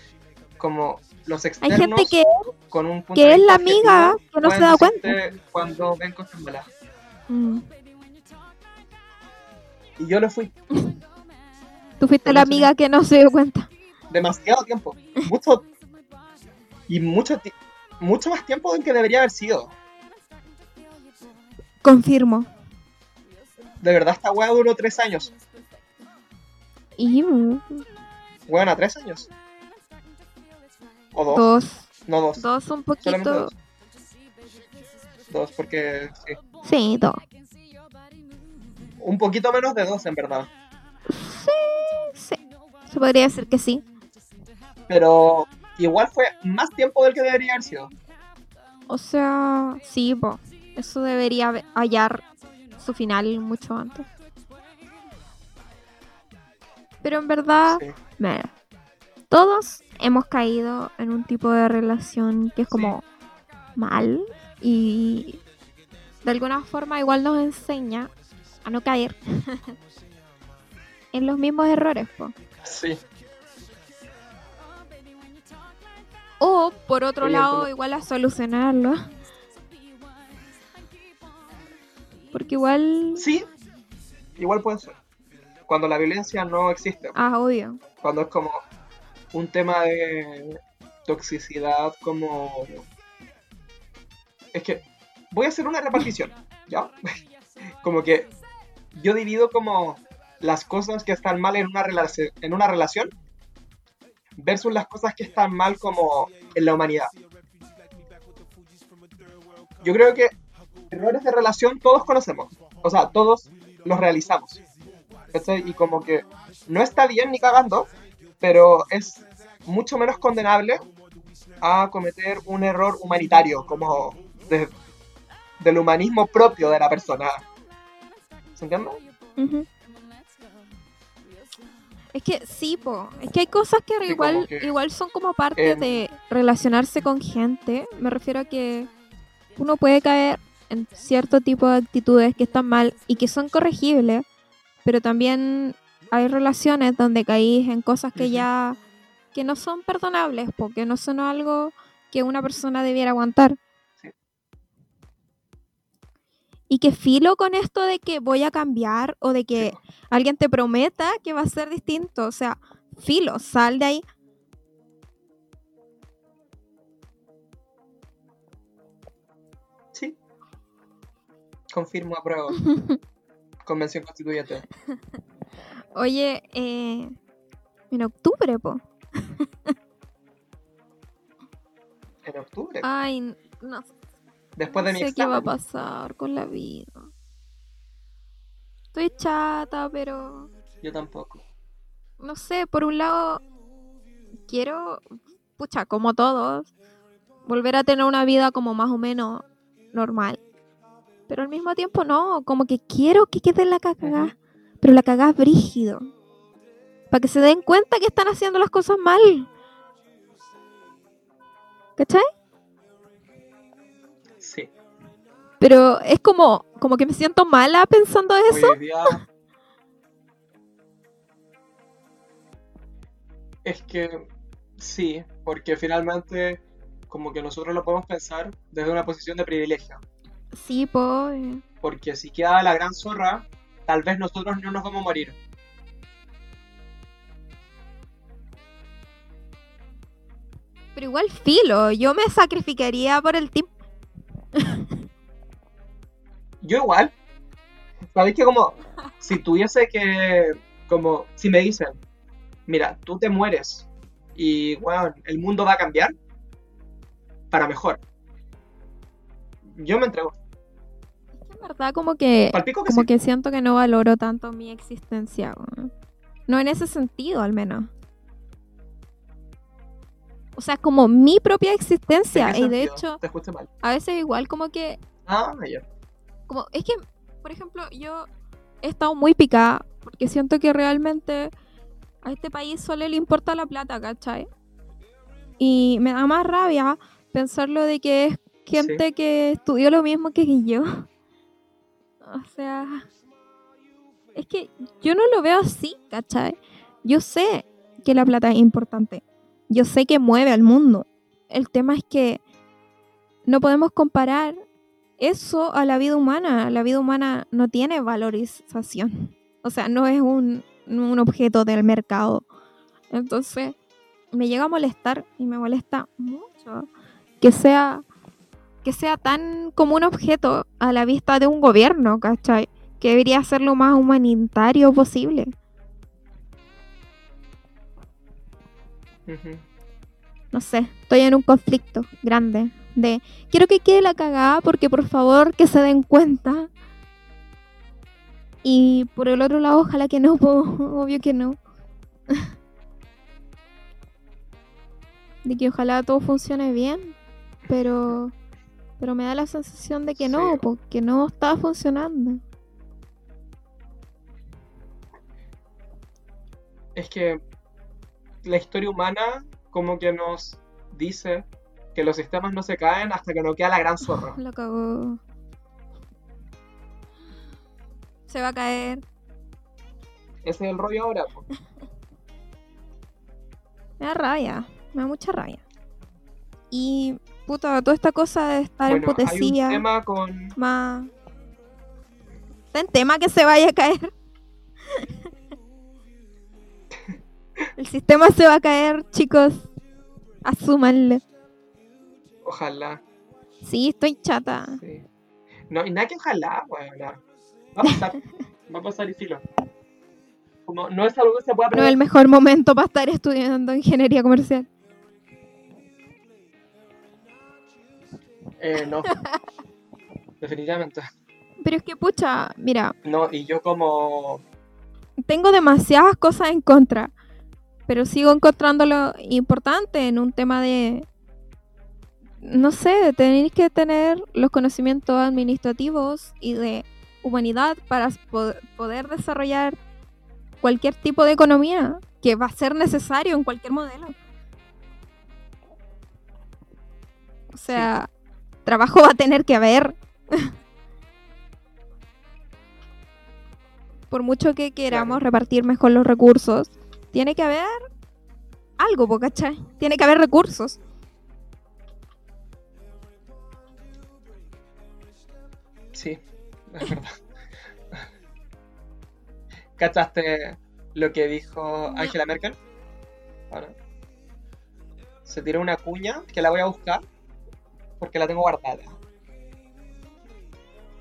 como los externos
Hay gente que,
con un
que es la amiga que no se da cuenta
cuando ven cosas malas. Mm. Y yo lo fui.
Tú fuiste la amiga que no se dio cuenta.
Demasiado tiempo. Mucho. y mucho, mucho más tiempo del que debería haber sido.
Confirmo.
De verdad, esta weá duró tres años.
Y.
Bueno, tres años. ¿O dos?
Dos.
No, dos.
Dos un poquito.
Dos. Porque sí.
Sí, dos.
Un poquito menos de dos, en verdad.
Sí, sí. Se podría decir que sí.
Pero igual fue más tiempo del que debería haber sido.
O sea, sí, po. eso debería hallar su final mucho antes. Pero en verdad, mira, todos hemos caído en un tipo de relación que es como mal y de alguna forma igual nos enseña a no caer en los mismos errores. Po.
Sí.
O por otro lado, igual a solucionarlo. Porque igual...
Sí, igual puede ser. Cuando la violencia no existe.
Ah, obvio.
Cuando es como un tema de toxicidad, como... Es que voy a hacer una repartición, ¿ya? como que yo divido como las cosas que están mal en una, en una relación versus las cosas que están mal como en la humanidad. Yo creo que errores de relación todos conocemos, o sea, todos los realizamos. Y como que no está bien ni cagando, pero es mucho menos condenable a cometer un error humanitario, como de, del humanismo propio de la persona. ¿Se entiende?
Es que sí, po. Es que hay cosas que igual, igual son como parte de relacionarse con gente. Me refiero a que uno puede caer en cierto tipo de actitudes que están mal y que son corregibles, pero también hay relaciones donde caís en cosas que ya que no son perdonables, porque no son algo que una persona debiera aguantar. Y que filo con esto de que voy a cambiar o de que alguien te prometa que va a ser distinto. O sea, filo, sal de ahí.
Sí. Confirmo, apruebo. Convención constituyente.
Oye, eh, en octubre, po.
en octubre.
Ay, No
Después de mi
sé qué va a pasar con la vida. Estoy chata, pero.
Yo tampoco.
No sé, por un lado, quiero, pucha, como todos, volver a tener una vida como más o menos normal. Pero al mismo tiempo no, como que quiero que quede la cagada. Pero la cagada brígido. Para que se den cuenta que están haciendo las cosas mal. ¿Cachai? Pero es como, como que me siento mala pensando eso.
Es que sí, porque finalmente como que nosotros lo podemos pensar desde una posición de privilegio.
Sí, pues.
Porque si queda la gran zorra, tal vez nosotros no nos vamos a morir.
Pero igual filo, yo me sacrificaría por el team.
yo igual. Sabéis que como si tuviese que, como si me dicen, mira, tú te mueres y bueno, el mundo va a cambiar para mejor. Yo me entrego.
Es que en verdad como que, como que siento que no valoro tanto mi existencia. No en ese sentido, al menos o sea, como mi propia existencia. Y de hecho, a veces igual como que...
Ah,
Como, es que, por ejemplo, yo he estado muy picada porque siento que realmente a este país solo le importa la plata, ¿cachai? Y me da más rabia pensarlo de que es gente que estudió lo mismo que yo. O sea, es que yo no lo veo así, ¿cachai? Yo sé que la plata es importante. Yo sé que mueve al mundo. El tema es que no podemos comparar eso a la vida humana. La vida humana no tiene valorización. O sea, no es un, objeto del mercado. Entonces, me llega a molestar y me molesta mucho que sea que sea tan como un objeto a la vista de un gobierno, ¿cachai? Que debería ser lo más humanitario posible. No sé, estoy en un conflicto grande de quiero que quede la cagada porque por favor que se den cuenta. Y por el otro lado, ojalá que no, obvio que no. de que ojalá todo funcione bien, pero pero me da la sensación de que no, porque no está funcionando.
Es que la historia humana como que nos dice que los sistemas no se caen hasta que no queda la gran zorra.
Lo cagó. Se va a caer.
Ese es el rollo ahora.
me da rabia, me da mucha rabia. Y puta, toda esta cosa de estar en putecilla.
Hay un tema con.
Más. Está en tema que se vaya a caer. El sistema se va a caer, chicos. Asúmanlo.
Ojalá.
Sí, estoy chata.
No, y nada que ojalá, bueno, Va a pasar. va a pasar y filo. Como no es algo que se pueda
No es el mejor momento para estar estudiando ingeniería comercial.
Eh, no. Definitivamente.
Pero es que, pucha, mira.
No, y yo como...
Tengo demasiadas cosas en contra pero sigo encontrándolo importante en un tema de, no sé, tenéis que tener los conocimientos administrativos y de humanidad para poder desarrollar cualquier tipo de economía que va a ser necesario en cualquier modelo. O sea, trabajo va a tener que haber. Por mucho que queramos repartir mejor los recursos, tiene que haber algo, ¿cachai? Tiene que haber recursos.
Sí, es verdad. ¿Cachaste lo que dijo Angela Merkel? Se tiró una cuña que la voy a buscar porque la tengo guardada.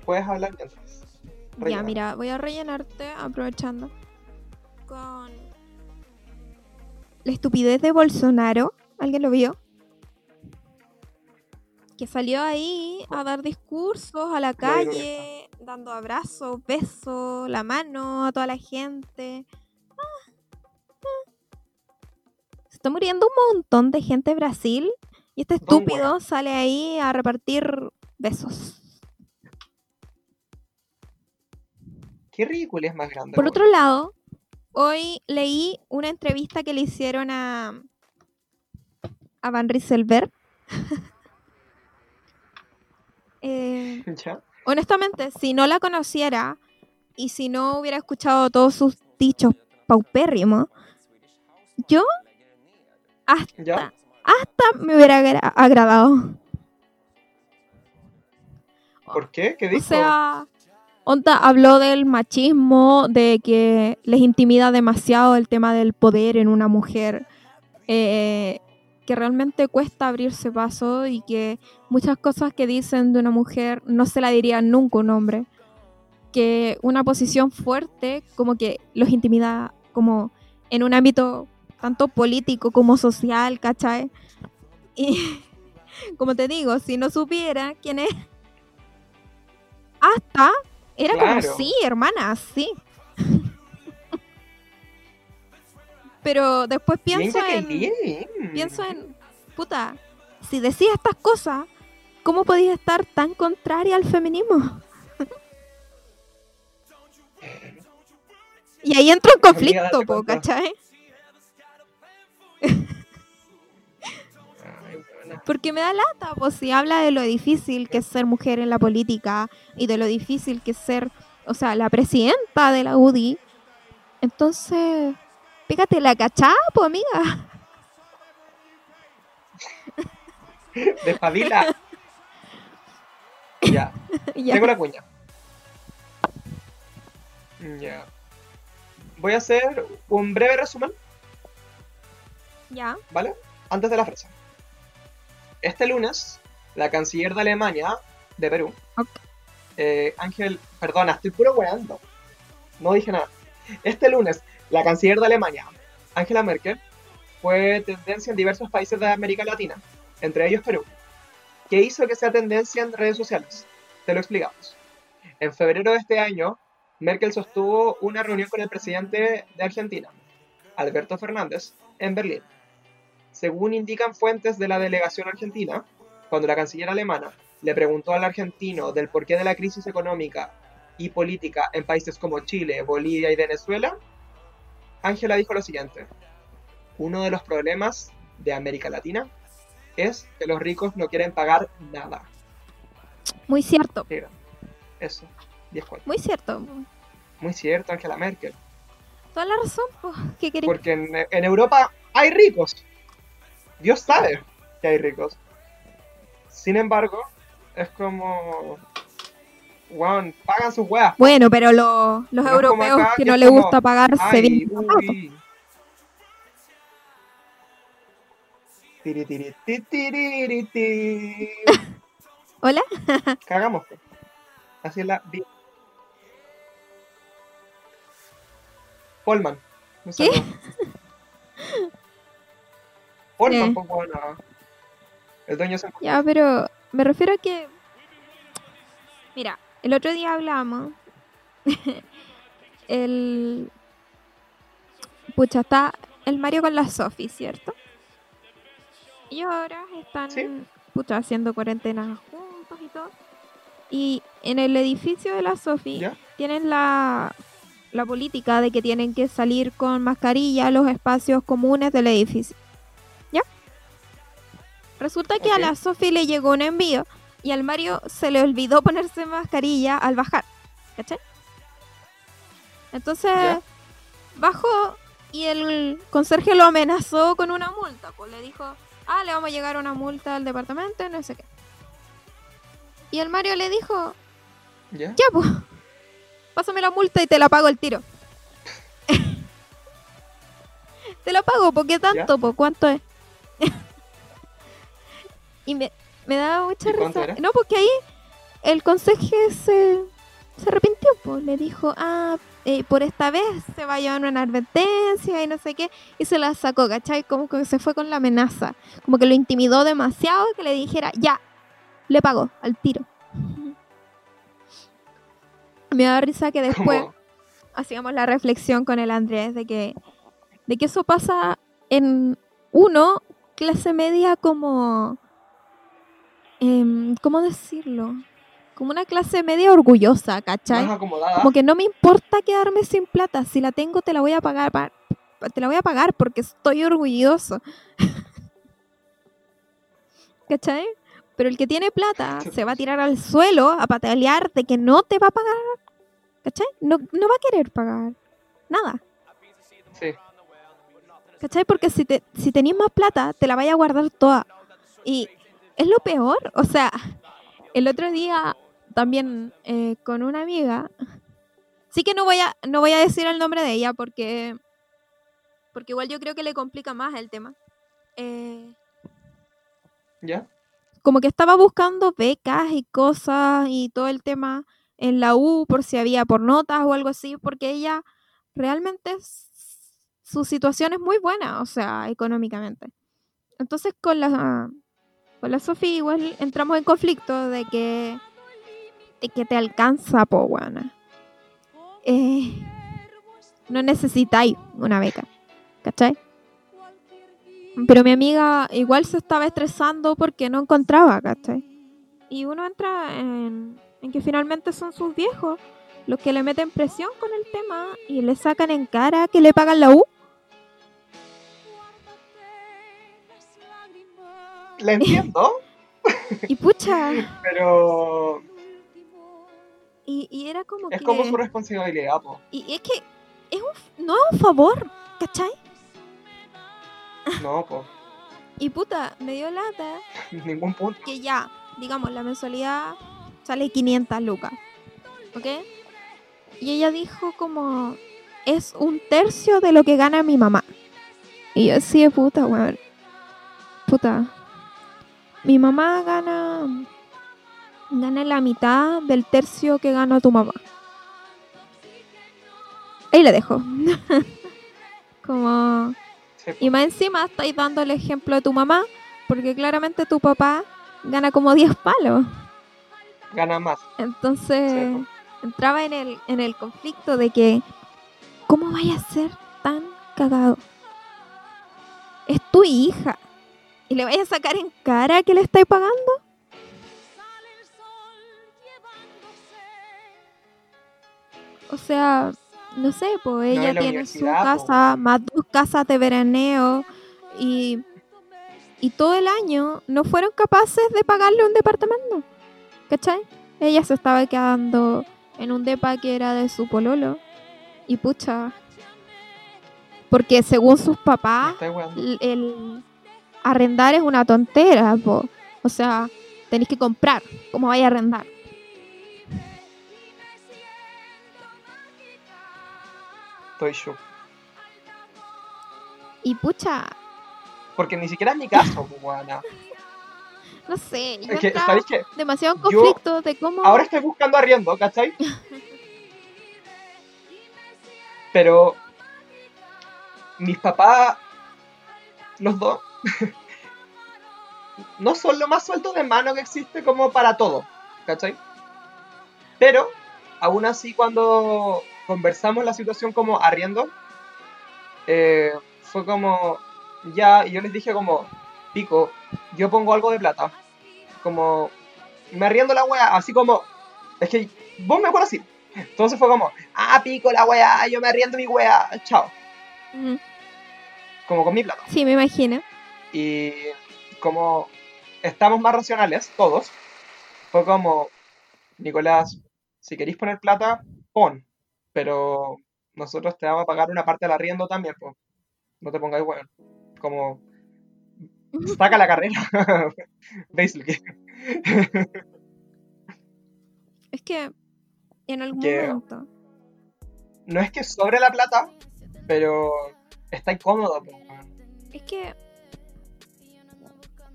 Puedes hablar mientras.
Ya, mira, voy a rellenarte aprovechando con la estupidez de Bolsonaro. ¿Alguien lo vio? Que salió ahí a dar discursos a la calle, dando abrazos, besos, la mano a toda la gente. Ah, ah. Se está muriendo un montón de gente en Brasil y este estúpido sale ahí a repartir besos.
Qué ridículo es más grande.
Por otro lado, hoy leí una entrevista que le hicieron a, a Van Rieselberg. Honestamente, si no la conociera y si no hubiera escuchado todos sus dichos paupérrimos, yo hasta, hasta me hubiera agradado.
¿Por qué? ¿Qué dijo?
O sea, Onda habló del machismo, de que les intimida demasiado el tema del poder en una mujer. Eh, que realmente cuesta abrirse paso y que muchas cosas que dicen de una mujer no se la dirían nunca un hombre. Que una posición fuerte como que los intimida como en un ámbito tanto político como social, ¿cachai? Y como te digo, si no supiera quién es, hasta era como, sí, hermana, sí. Pero después pienso en. Pienso en. Puta, si decía estas cosas, ¿cómo podía estar tan contraria al feminismo? y ahí entra un conflicto, po, ¿cachai? Porque me da lata, pues si habla de lo difícil que es ser mujer en la política y de lo difícil que es ser, o sea, la presidenta de la UDI. Entonces, Pégate la cachá, pues, amiga.
Despabila. ya. ya. Tengo la cuña. Ya. Voy a hacer un breve resumen.
Ya.
¿Vale? Antes de la frase. Este lunes, la canciller de Alemania, de Perú, eh, Ángel, perdona, estoy puro weando. No dije nada. Este lunes, la canciller de Alemania, Angela Merkel, fue tendencia en diversos países de América Latina, entre ellos Perú. ¿Qué hizo que sea tendencia en redes sociales? Te lo explicamos. En febrero de este año, Merkel sostuvo una reunión con el presidente de Argentina, Alberto Fernández, en Berlín. Según indican fuentes de la delegación argentina, cuando la canciller alemana le preguntó al argentino del porqué de la crisis económica y política en países como Chile, Bolivia y Venezuela, Ángela dijo lo siguiente, uno de los problemas de América Latina es que los ricos no quieren pagar nada.
Muy cierto.
eso, 10
Muy cierto.
Muy cierto, Angela Merkel.
Toda la razón, ¿qué querés?
Porque en, en Europa hay ricos. Dios sabe que hay ricos. Sin embargo, es como Pagan sus weas.
Bueno, pero los europeos que no les gusta pagar se vienen. Hola.
Cagamos. Así es la. Polman.
¿Qué?
Polman, pues bueno. El dueño se.
Ya, pero me refiero a que. Mira, el otro día hablamos. el. Pucha, está el Mario con la Sofi, ¿cierto? Y ahora están pucha, haciendo cuarentena juntos y todo. Y en el edificio de la Sofi tienen la, la política de que tienen que salir con mascarilla a los espacios comunes del edificio. ¿Ya? Resulta que a la Sofi le llegó un envío y al Mario se le olvidó ponerse mascarilla al bajar. ¿Cachai? Entonces bajó y el conserje lo amenazó con una multa. Pues le dijo, ah, le vamos a llegar una multa al departamento, no sé qué. Y el Mario le dijo, ya, pues, pásame la multa y te la pago el tiro. te la pago, ¿por qué tanto? ¿Por cuánto es? y me, me daba mucha risa. No, porque ahí el conseje se, se arrepintió, pues le dijo, ah, eh, por esta vez se va a llevar una advertencia y no sé qué, y se la sacó, ¿cachai? Como que se fue con la amenaza, como que lo intimidó demasiado que le dijera, ya, le pago al tiro. Me da risa que después hacíamos la reflexión con el Andrés de que, de que eso pasa en uno, clase media como... Em, ¿Cómo decirlo? Como una clase media orgullosa, ¿cachai? Como que no me importa quedarme sin plata. Si la tengo, te la voy a pagar. Te la voy a pagar porque estoy orgulloso. ¿Cachai? Pero el que tiene plata se va a tirar al suelo a patalear de que no te va a pagar. ¿Cachai? No, no va a querer pagar. Nada. Sí. ¿Cachai? Porque si, te, si tenéis más plata, te la vaya a guardar toda. Y es lo peor. O sea, el otro día también eh, con una amiga. Sí que no voy a, no voy a decir el nombre de ella porque. Porque igual yo creo que le complica más el tema. Eh,
¿Ya?
Como que estaba buscando becas y cosas y todo el tema en la U por si había por notas o algo así, porque ella realmente su situación es muy buena, o sea, económicamente. Entonces con la con la Sofía igual entramos en conflicto de que de que te alcanza, po, buena. Eh, no necesitáis una beca, ¿cachai? Pero mi amiga igual se estaba estresando porque no encontraba, ¿cachai? Y uno entra en, en que finalmente son sus viejos los que le meten presión con el tema y le sacan en cara que le pagan la U
la entiendo.
y pucha.
Pero.
Y, era como
es como su responsabilidad, po.
Y es que es un, no es un favor, ¿cachai?
No, po.
Y puta, me dio lata.
Ningún punto.
Que ya, digamos, la mensualidad sale 500 lucas. ¿Ok? Y ella dijo como, es un tercio de lo que gana mi mamá. Y yo decía, puta, weón. Puta, mi mamá gana gana la mitad del tercio que gana tu mamá. Ahí le dejo. Como y más encima estáis dando el ejemplo de tu mamá, porque claramente tu papá gana como 10 palos.
Gana más.
Entonces, entraba en el, en el conflicto de que, ¿cómo vaya a ser tan cagado? Es tu hija y le vaya a sacar en cara que le estáis pagando. O sea, no sé, pues ella tiene su casa, más dos casas de veraneo y, y todo el año no fueron capaces de pagarle un departamento. ¿Cachai? Ella se estaba quedando en un depa que era de su pololo. Y pucha. Porque según sus papás, el, arrendar es una tontera, o sea, tenéis que comprar, ¿cómo vais a arrendar?
Estoy shook.
Y pucha.
Porque ni siquiera es mi caso, Juana.
no sé, yo es demasiado conflicto de cómo.
Ahora estoy buscando arriendo, ¿cachai? Pero mis papás, los dos, no son lo más suelto de mano que existe como para todo, ¿cachai? Pero, aún así, cuando conversamos la situación como arriendo, eh, fue como, ya, y yo les dije como, pico, yo pongo algo de plata, como, me arriendo la wea, así como, es que vos me acuerdas así. Entonces fue como, ah, pico la wea, yo me arriendo mi wea, chao. Como con mi plata.
Sí, me imagino.
Y como estamos más racionales, todos, fue como, Nicolás, si queréis poner plata, pon, pero nosotros te vamos a pagar una parte del arriendo también, pues. No te pongáis bueno. Como, saca la carrera.
es que en algún momento.
No es que sobre la plata, pero está incómodo.
Es que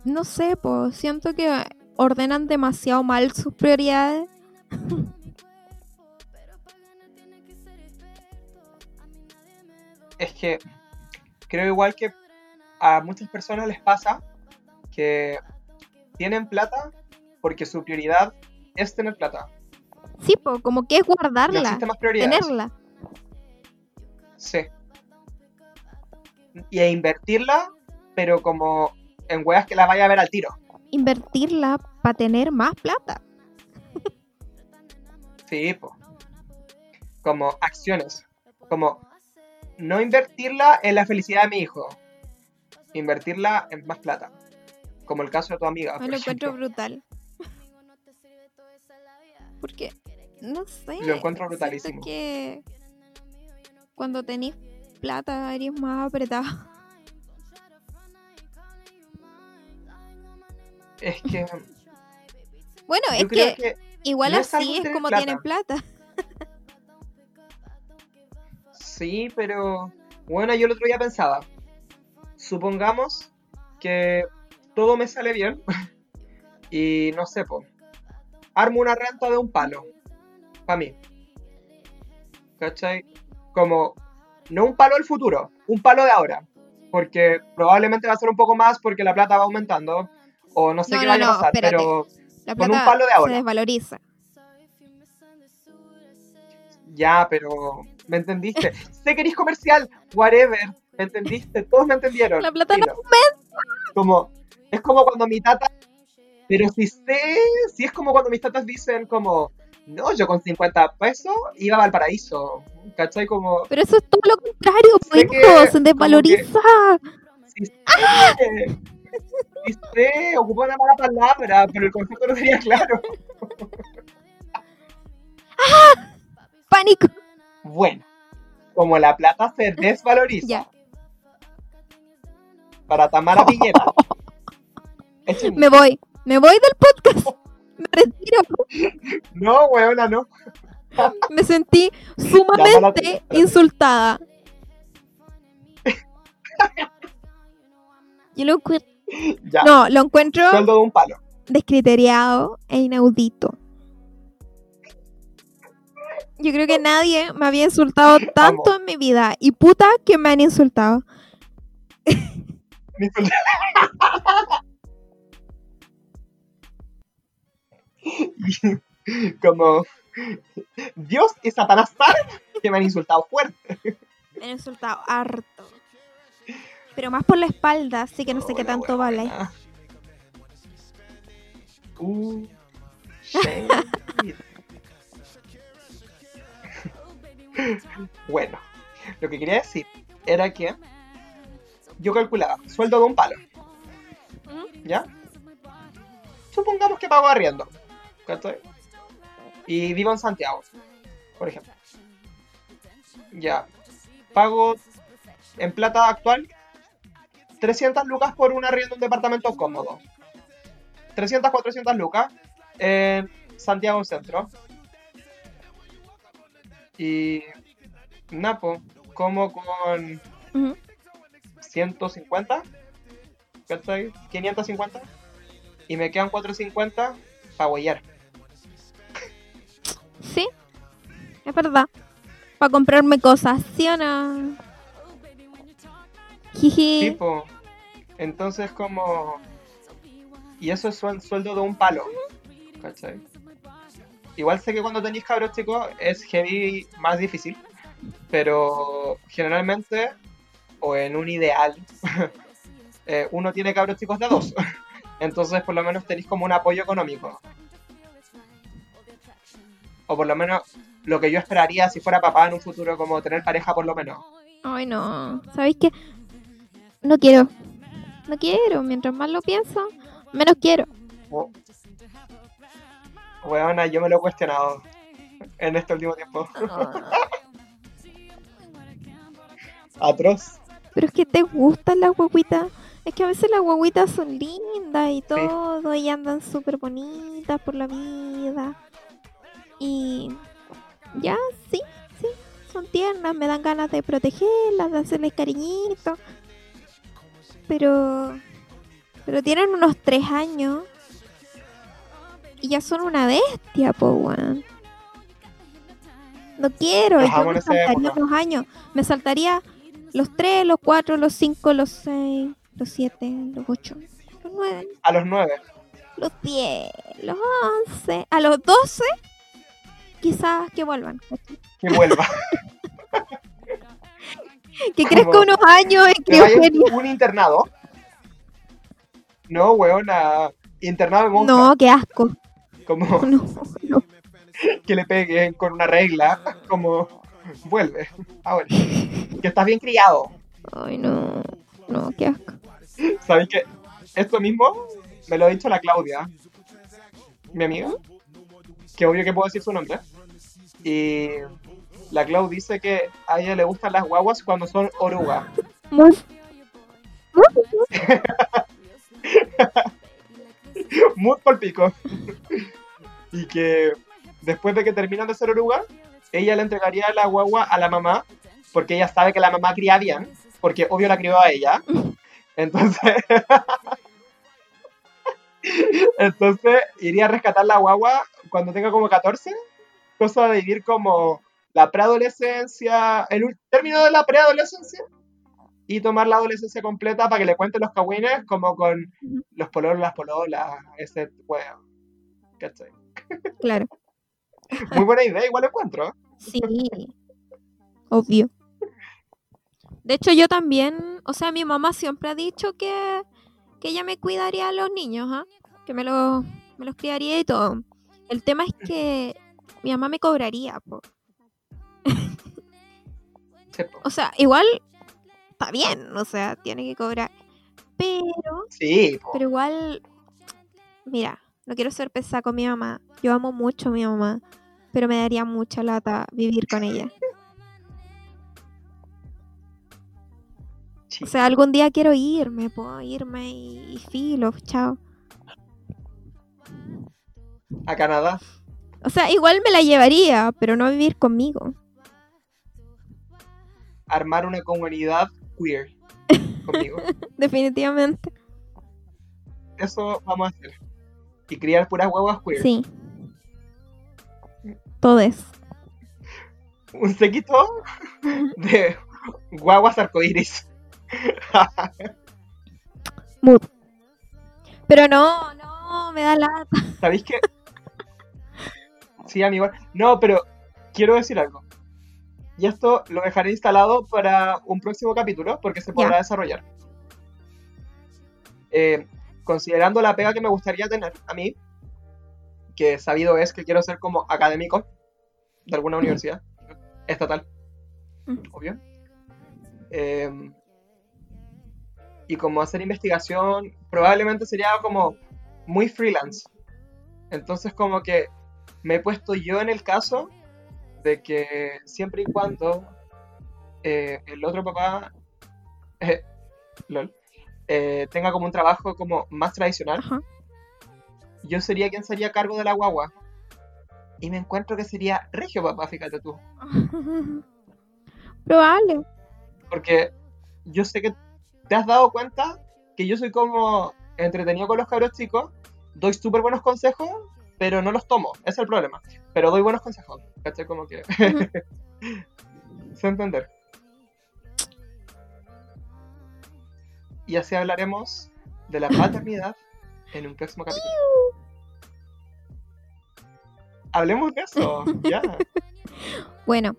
no sé, pues siento que ordenan demasiado mal sus prioridades.
es que creo igual que a muchas personas les pasa que tienen plata porque su prioridad es tener plata.
Sí, como que es guardarla, tenerla.
Sí. Y a invertirla, pero como en weas que la vaya a ver al tiro.
Invertirla para tener más plata.
sí, po. Como acciones. Como no invertirla en la felicidad de mi hijo. Invertirla en más plata. Como el caso de tu amiga.
Me lo encuentro brutal. Porque, no sé.
Lo encuentro brutalísimo.
que cuando tenéis plata eres más apretado.
Es que.
Bueno, es que, igual así es, como tienen plata.
sí, pero. Bueno, yo el otro día pensaba. Supongamos que todo me sale bien. y no sé, pues. Armo una renta de un palo. Para mí. ¿Cachai? Como. No un palo del futuro, un palo de ahora. Porque probablemente va a ser un poco más porque la plata va aumentando o no sé qué vaya a pasar, pero con un palo de ahora.
Se desvaloriza.
Ya, pero ¿me entendiste? sé que eres comercial, whatever, ¿me entendiste? Todos me entendieron.
La plata no
Como, es como cuando mi tata, pero si sé, si es como cuando mis tatas dicen como, no, yo con 50 pesos iba a Valparaíso, ¿cachai? Como...
Pero eso es todo lo contrario, pues, se desvaloriza.
¡Ah! Sé, ocupó una mala palabra, pero el concepto no sería claro.
¡Ah! ¡Pánico!
Bueno, como la plata se desvaloriza. Para Tamara Piñera.
me voy, me voy del podcast. Me retiro.
No, weona, no.
me sentí sumamente insultada. Yo lo no, lo encuentro.
Sueldo de un palo.
Descriteriado e inaudito. Yo creo que nadie me había insultado tanto en mi vida. Y puta que me han insultado.
Como Dios y Satanás que me han insultado fuerte.
Me han insultado harto. Pero más por la espalda, así que no sé qué tanto vale.
Uh, bueno, lo que quería decir era que yo calculaba sueldo de un palo. ¿Ya? Supongamos que pago arriendo. Y vivo en Santiago, por ejemplo. Ya. Pago en plata actual 300 lucas por un arriendo de un departamento cómodo. 300, 400 lucas en Santiago Centro. Y Napo, como con 150, 550 y me quedan 450 para huellar.
Sí, es verdad. Para comprarme cosas, ¿sí o no?
Tipo, entonces como... Y eso es sueldo de un palo. ¿Cachai? Igual sé que cuando tenéis cabros chicos es heavy más difícil. Pero generalmente, o en un ideal, eh, uno tiene cabros chicos de dos. Entonces por lo menos tenéis como un apoyo económico. O por lo menos lo que yo esperaría si fuera papá en un futuro, como tener pareja por lo menos.
Ay, no. ¿Sabéis qué? No quiero. No quiero. Mientras más lo pienso, menos quiero.
Oh. yo me lo he cuestionado en este último tiempo. Ah. Atroz.
Pero es que te gustan las guaguitas. Es que a veces las guaguitas son lindas y todo, y andan súper bonitas por la vida. Y ya, sí, sí, son tiernas, me dan ganas de protegerlas, de hacerles cariñitos pero. Pero tienen unos tres años. Y ya son una bestia, po, weón. No quiero, yo me saltaría unos años. Me saltaría los tres, los cuatro, los cinco, los seis, los siete, los ocho, los nueve.
A los nueve.
los 10, los 11, a los 12, quizás que vuelvan.
Que vuelva.
que crezca unos años en
criogenia. Un internado. No, weona. Internado de monja.
No, qué asco.
Como. Que le peguen con una regla. Como. Vuelve. Ahora. Que estás bien criado.
Ay, no. No, qué asco.
¿Sabes qué? Esto mismo me lo ha dicho la Claudia, mi amiga, que obvio que puedo decir su nombre. Y la Clau dice que a ella le gustan las guaguas cuando son orugas. Muy por pico. y que después de que terminan de ser orugas, ella le entregaría la guagua a la mamá, porque ella sabe que la mamá cría bien, porque obvio la crió a ella. Entonces, entonces iría a rescatar la guagua cuando tenga como 14, cosa de vivir como la preadolescencia, el término de la preadolescencia, y tomar la adolescencia completa para que le cuente los cagüines como con los pololos, las pololas, ese juego. ¿Cachai?
Claro.
Muy buena idea, igual encuentro.
Sí, obvio. De hecho, yo también, o sea, mi mamá siempre ha dicho que, que ella me cuidaría a los niños, ¿ah? que me, los, me los criaría y todo. El tema es que mi mamá me cobraría. o sea, igual está bien, o sea, tiene que cobrar. Pero,
sí,
pero igual, mira, no quiero ser pesada con mi mamá. Yo amo mucho a mi mamá, pero me daría mucha lata vivir con ella. O sea, algún día quiero irme, puedo irme y, filo, chao.
¿A Canadá?
O sea, igual me la llevaría, pero no vivir conmigo.
Armar una comunidad queer conmigo.
Definitivamente.
Eso vamos a hacer. Y criar puras huevas queer.
Sí. Todo es.
Un sequito de guaguas arcoíris.
Pero no, no, me da lata.
¿Sabéis qué? Sí, amigo. No, pero quiero decir algo. Y esto lo dejaré instalado para un próximo capítulo porque se podrá desarrollar. Eh, considerando la pega que me gustaría tener a mí, que sabido es que quiero ser como académico de alguna universidad estatal, mm. obvio. Eh, y como hacer investigación probablemente sería como muy freelance. Entonces como que me he puesto yo en el caso de que siempre y cuando eh, el otro papá eh, eh, tenga como un trabajo como más tradicional, yo sería quien sería cargo de la guagua. Y me encuentro que sería regio papá, fíjate tú.
Probable.
Porque yo sé que ¿Te has dado cuenta que yo soy como entretenido con los cabros chicos? Doy súper buenos consejos, pero no los tomo. Ese es el problema. Pero doy buenos consejos. ¿Cachai? Como que. sé entender. Y así hablaremos de la paternidad en un próximo capítulo. Hablemos de eso, ya.
Bueno,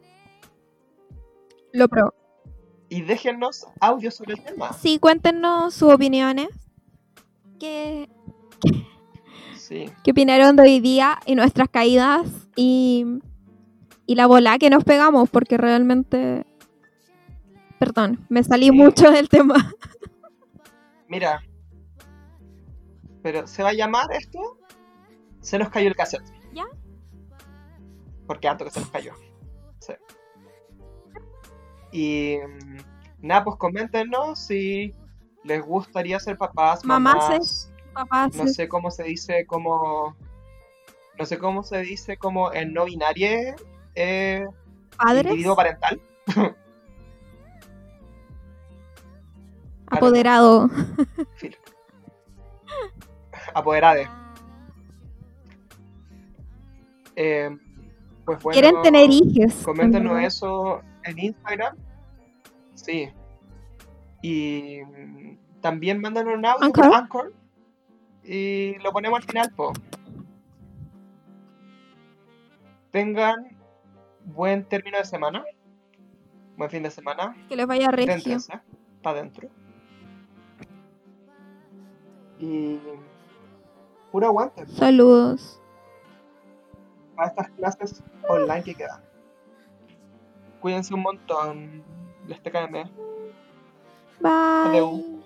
lo pro
y déjennos audio sobre el tema.
Sí, cuéntenos sus opiniones. ¿Qué, ¿Qué opinaron de hoy día y nuestras caídas y, y la bola que nos pegamos? Porque realmente... Perdón, me salí mucho del tema.
Mira, pero ¿se va a llamar esto? Se nos cayó el cassette.
¿Ya?
Porque antes que se nos cayó. Sí. Y mm, nada, pues coméntenos si les gustaría ser papás, mamás,
papás.
No sé cómo se dice como no sé cómo se dice como en no binario eh, individuo parental.
Apoderado.
Apoderade. Eh, pues bueno,
Quieren tener hijos.
Coméntenos eso en Instagram. Sí. Y también mandan un audio Anchor. Y lo ponemos al final, po. Tengan buen término de semana. Buen fin de semana.
Que les vaya regio.
Para adentro. Y. Puro aguante.
Saludos.
A estas clases online que quedan. Cuídense un montón. Les TKM.
Bye.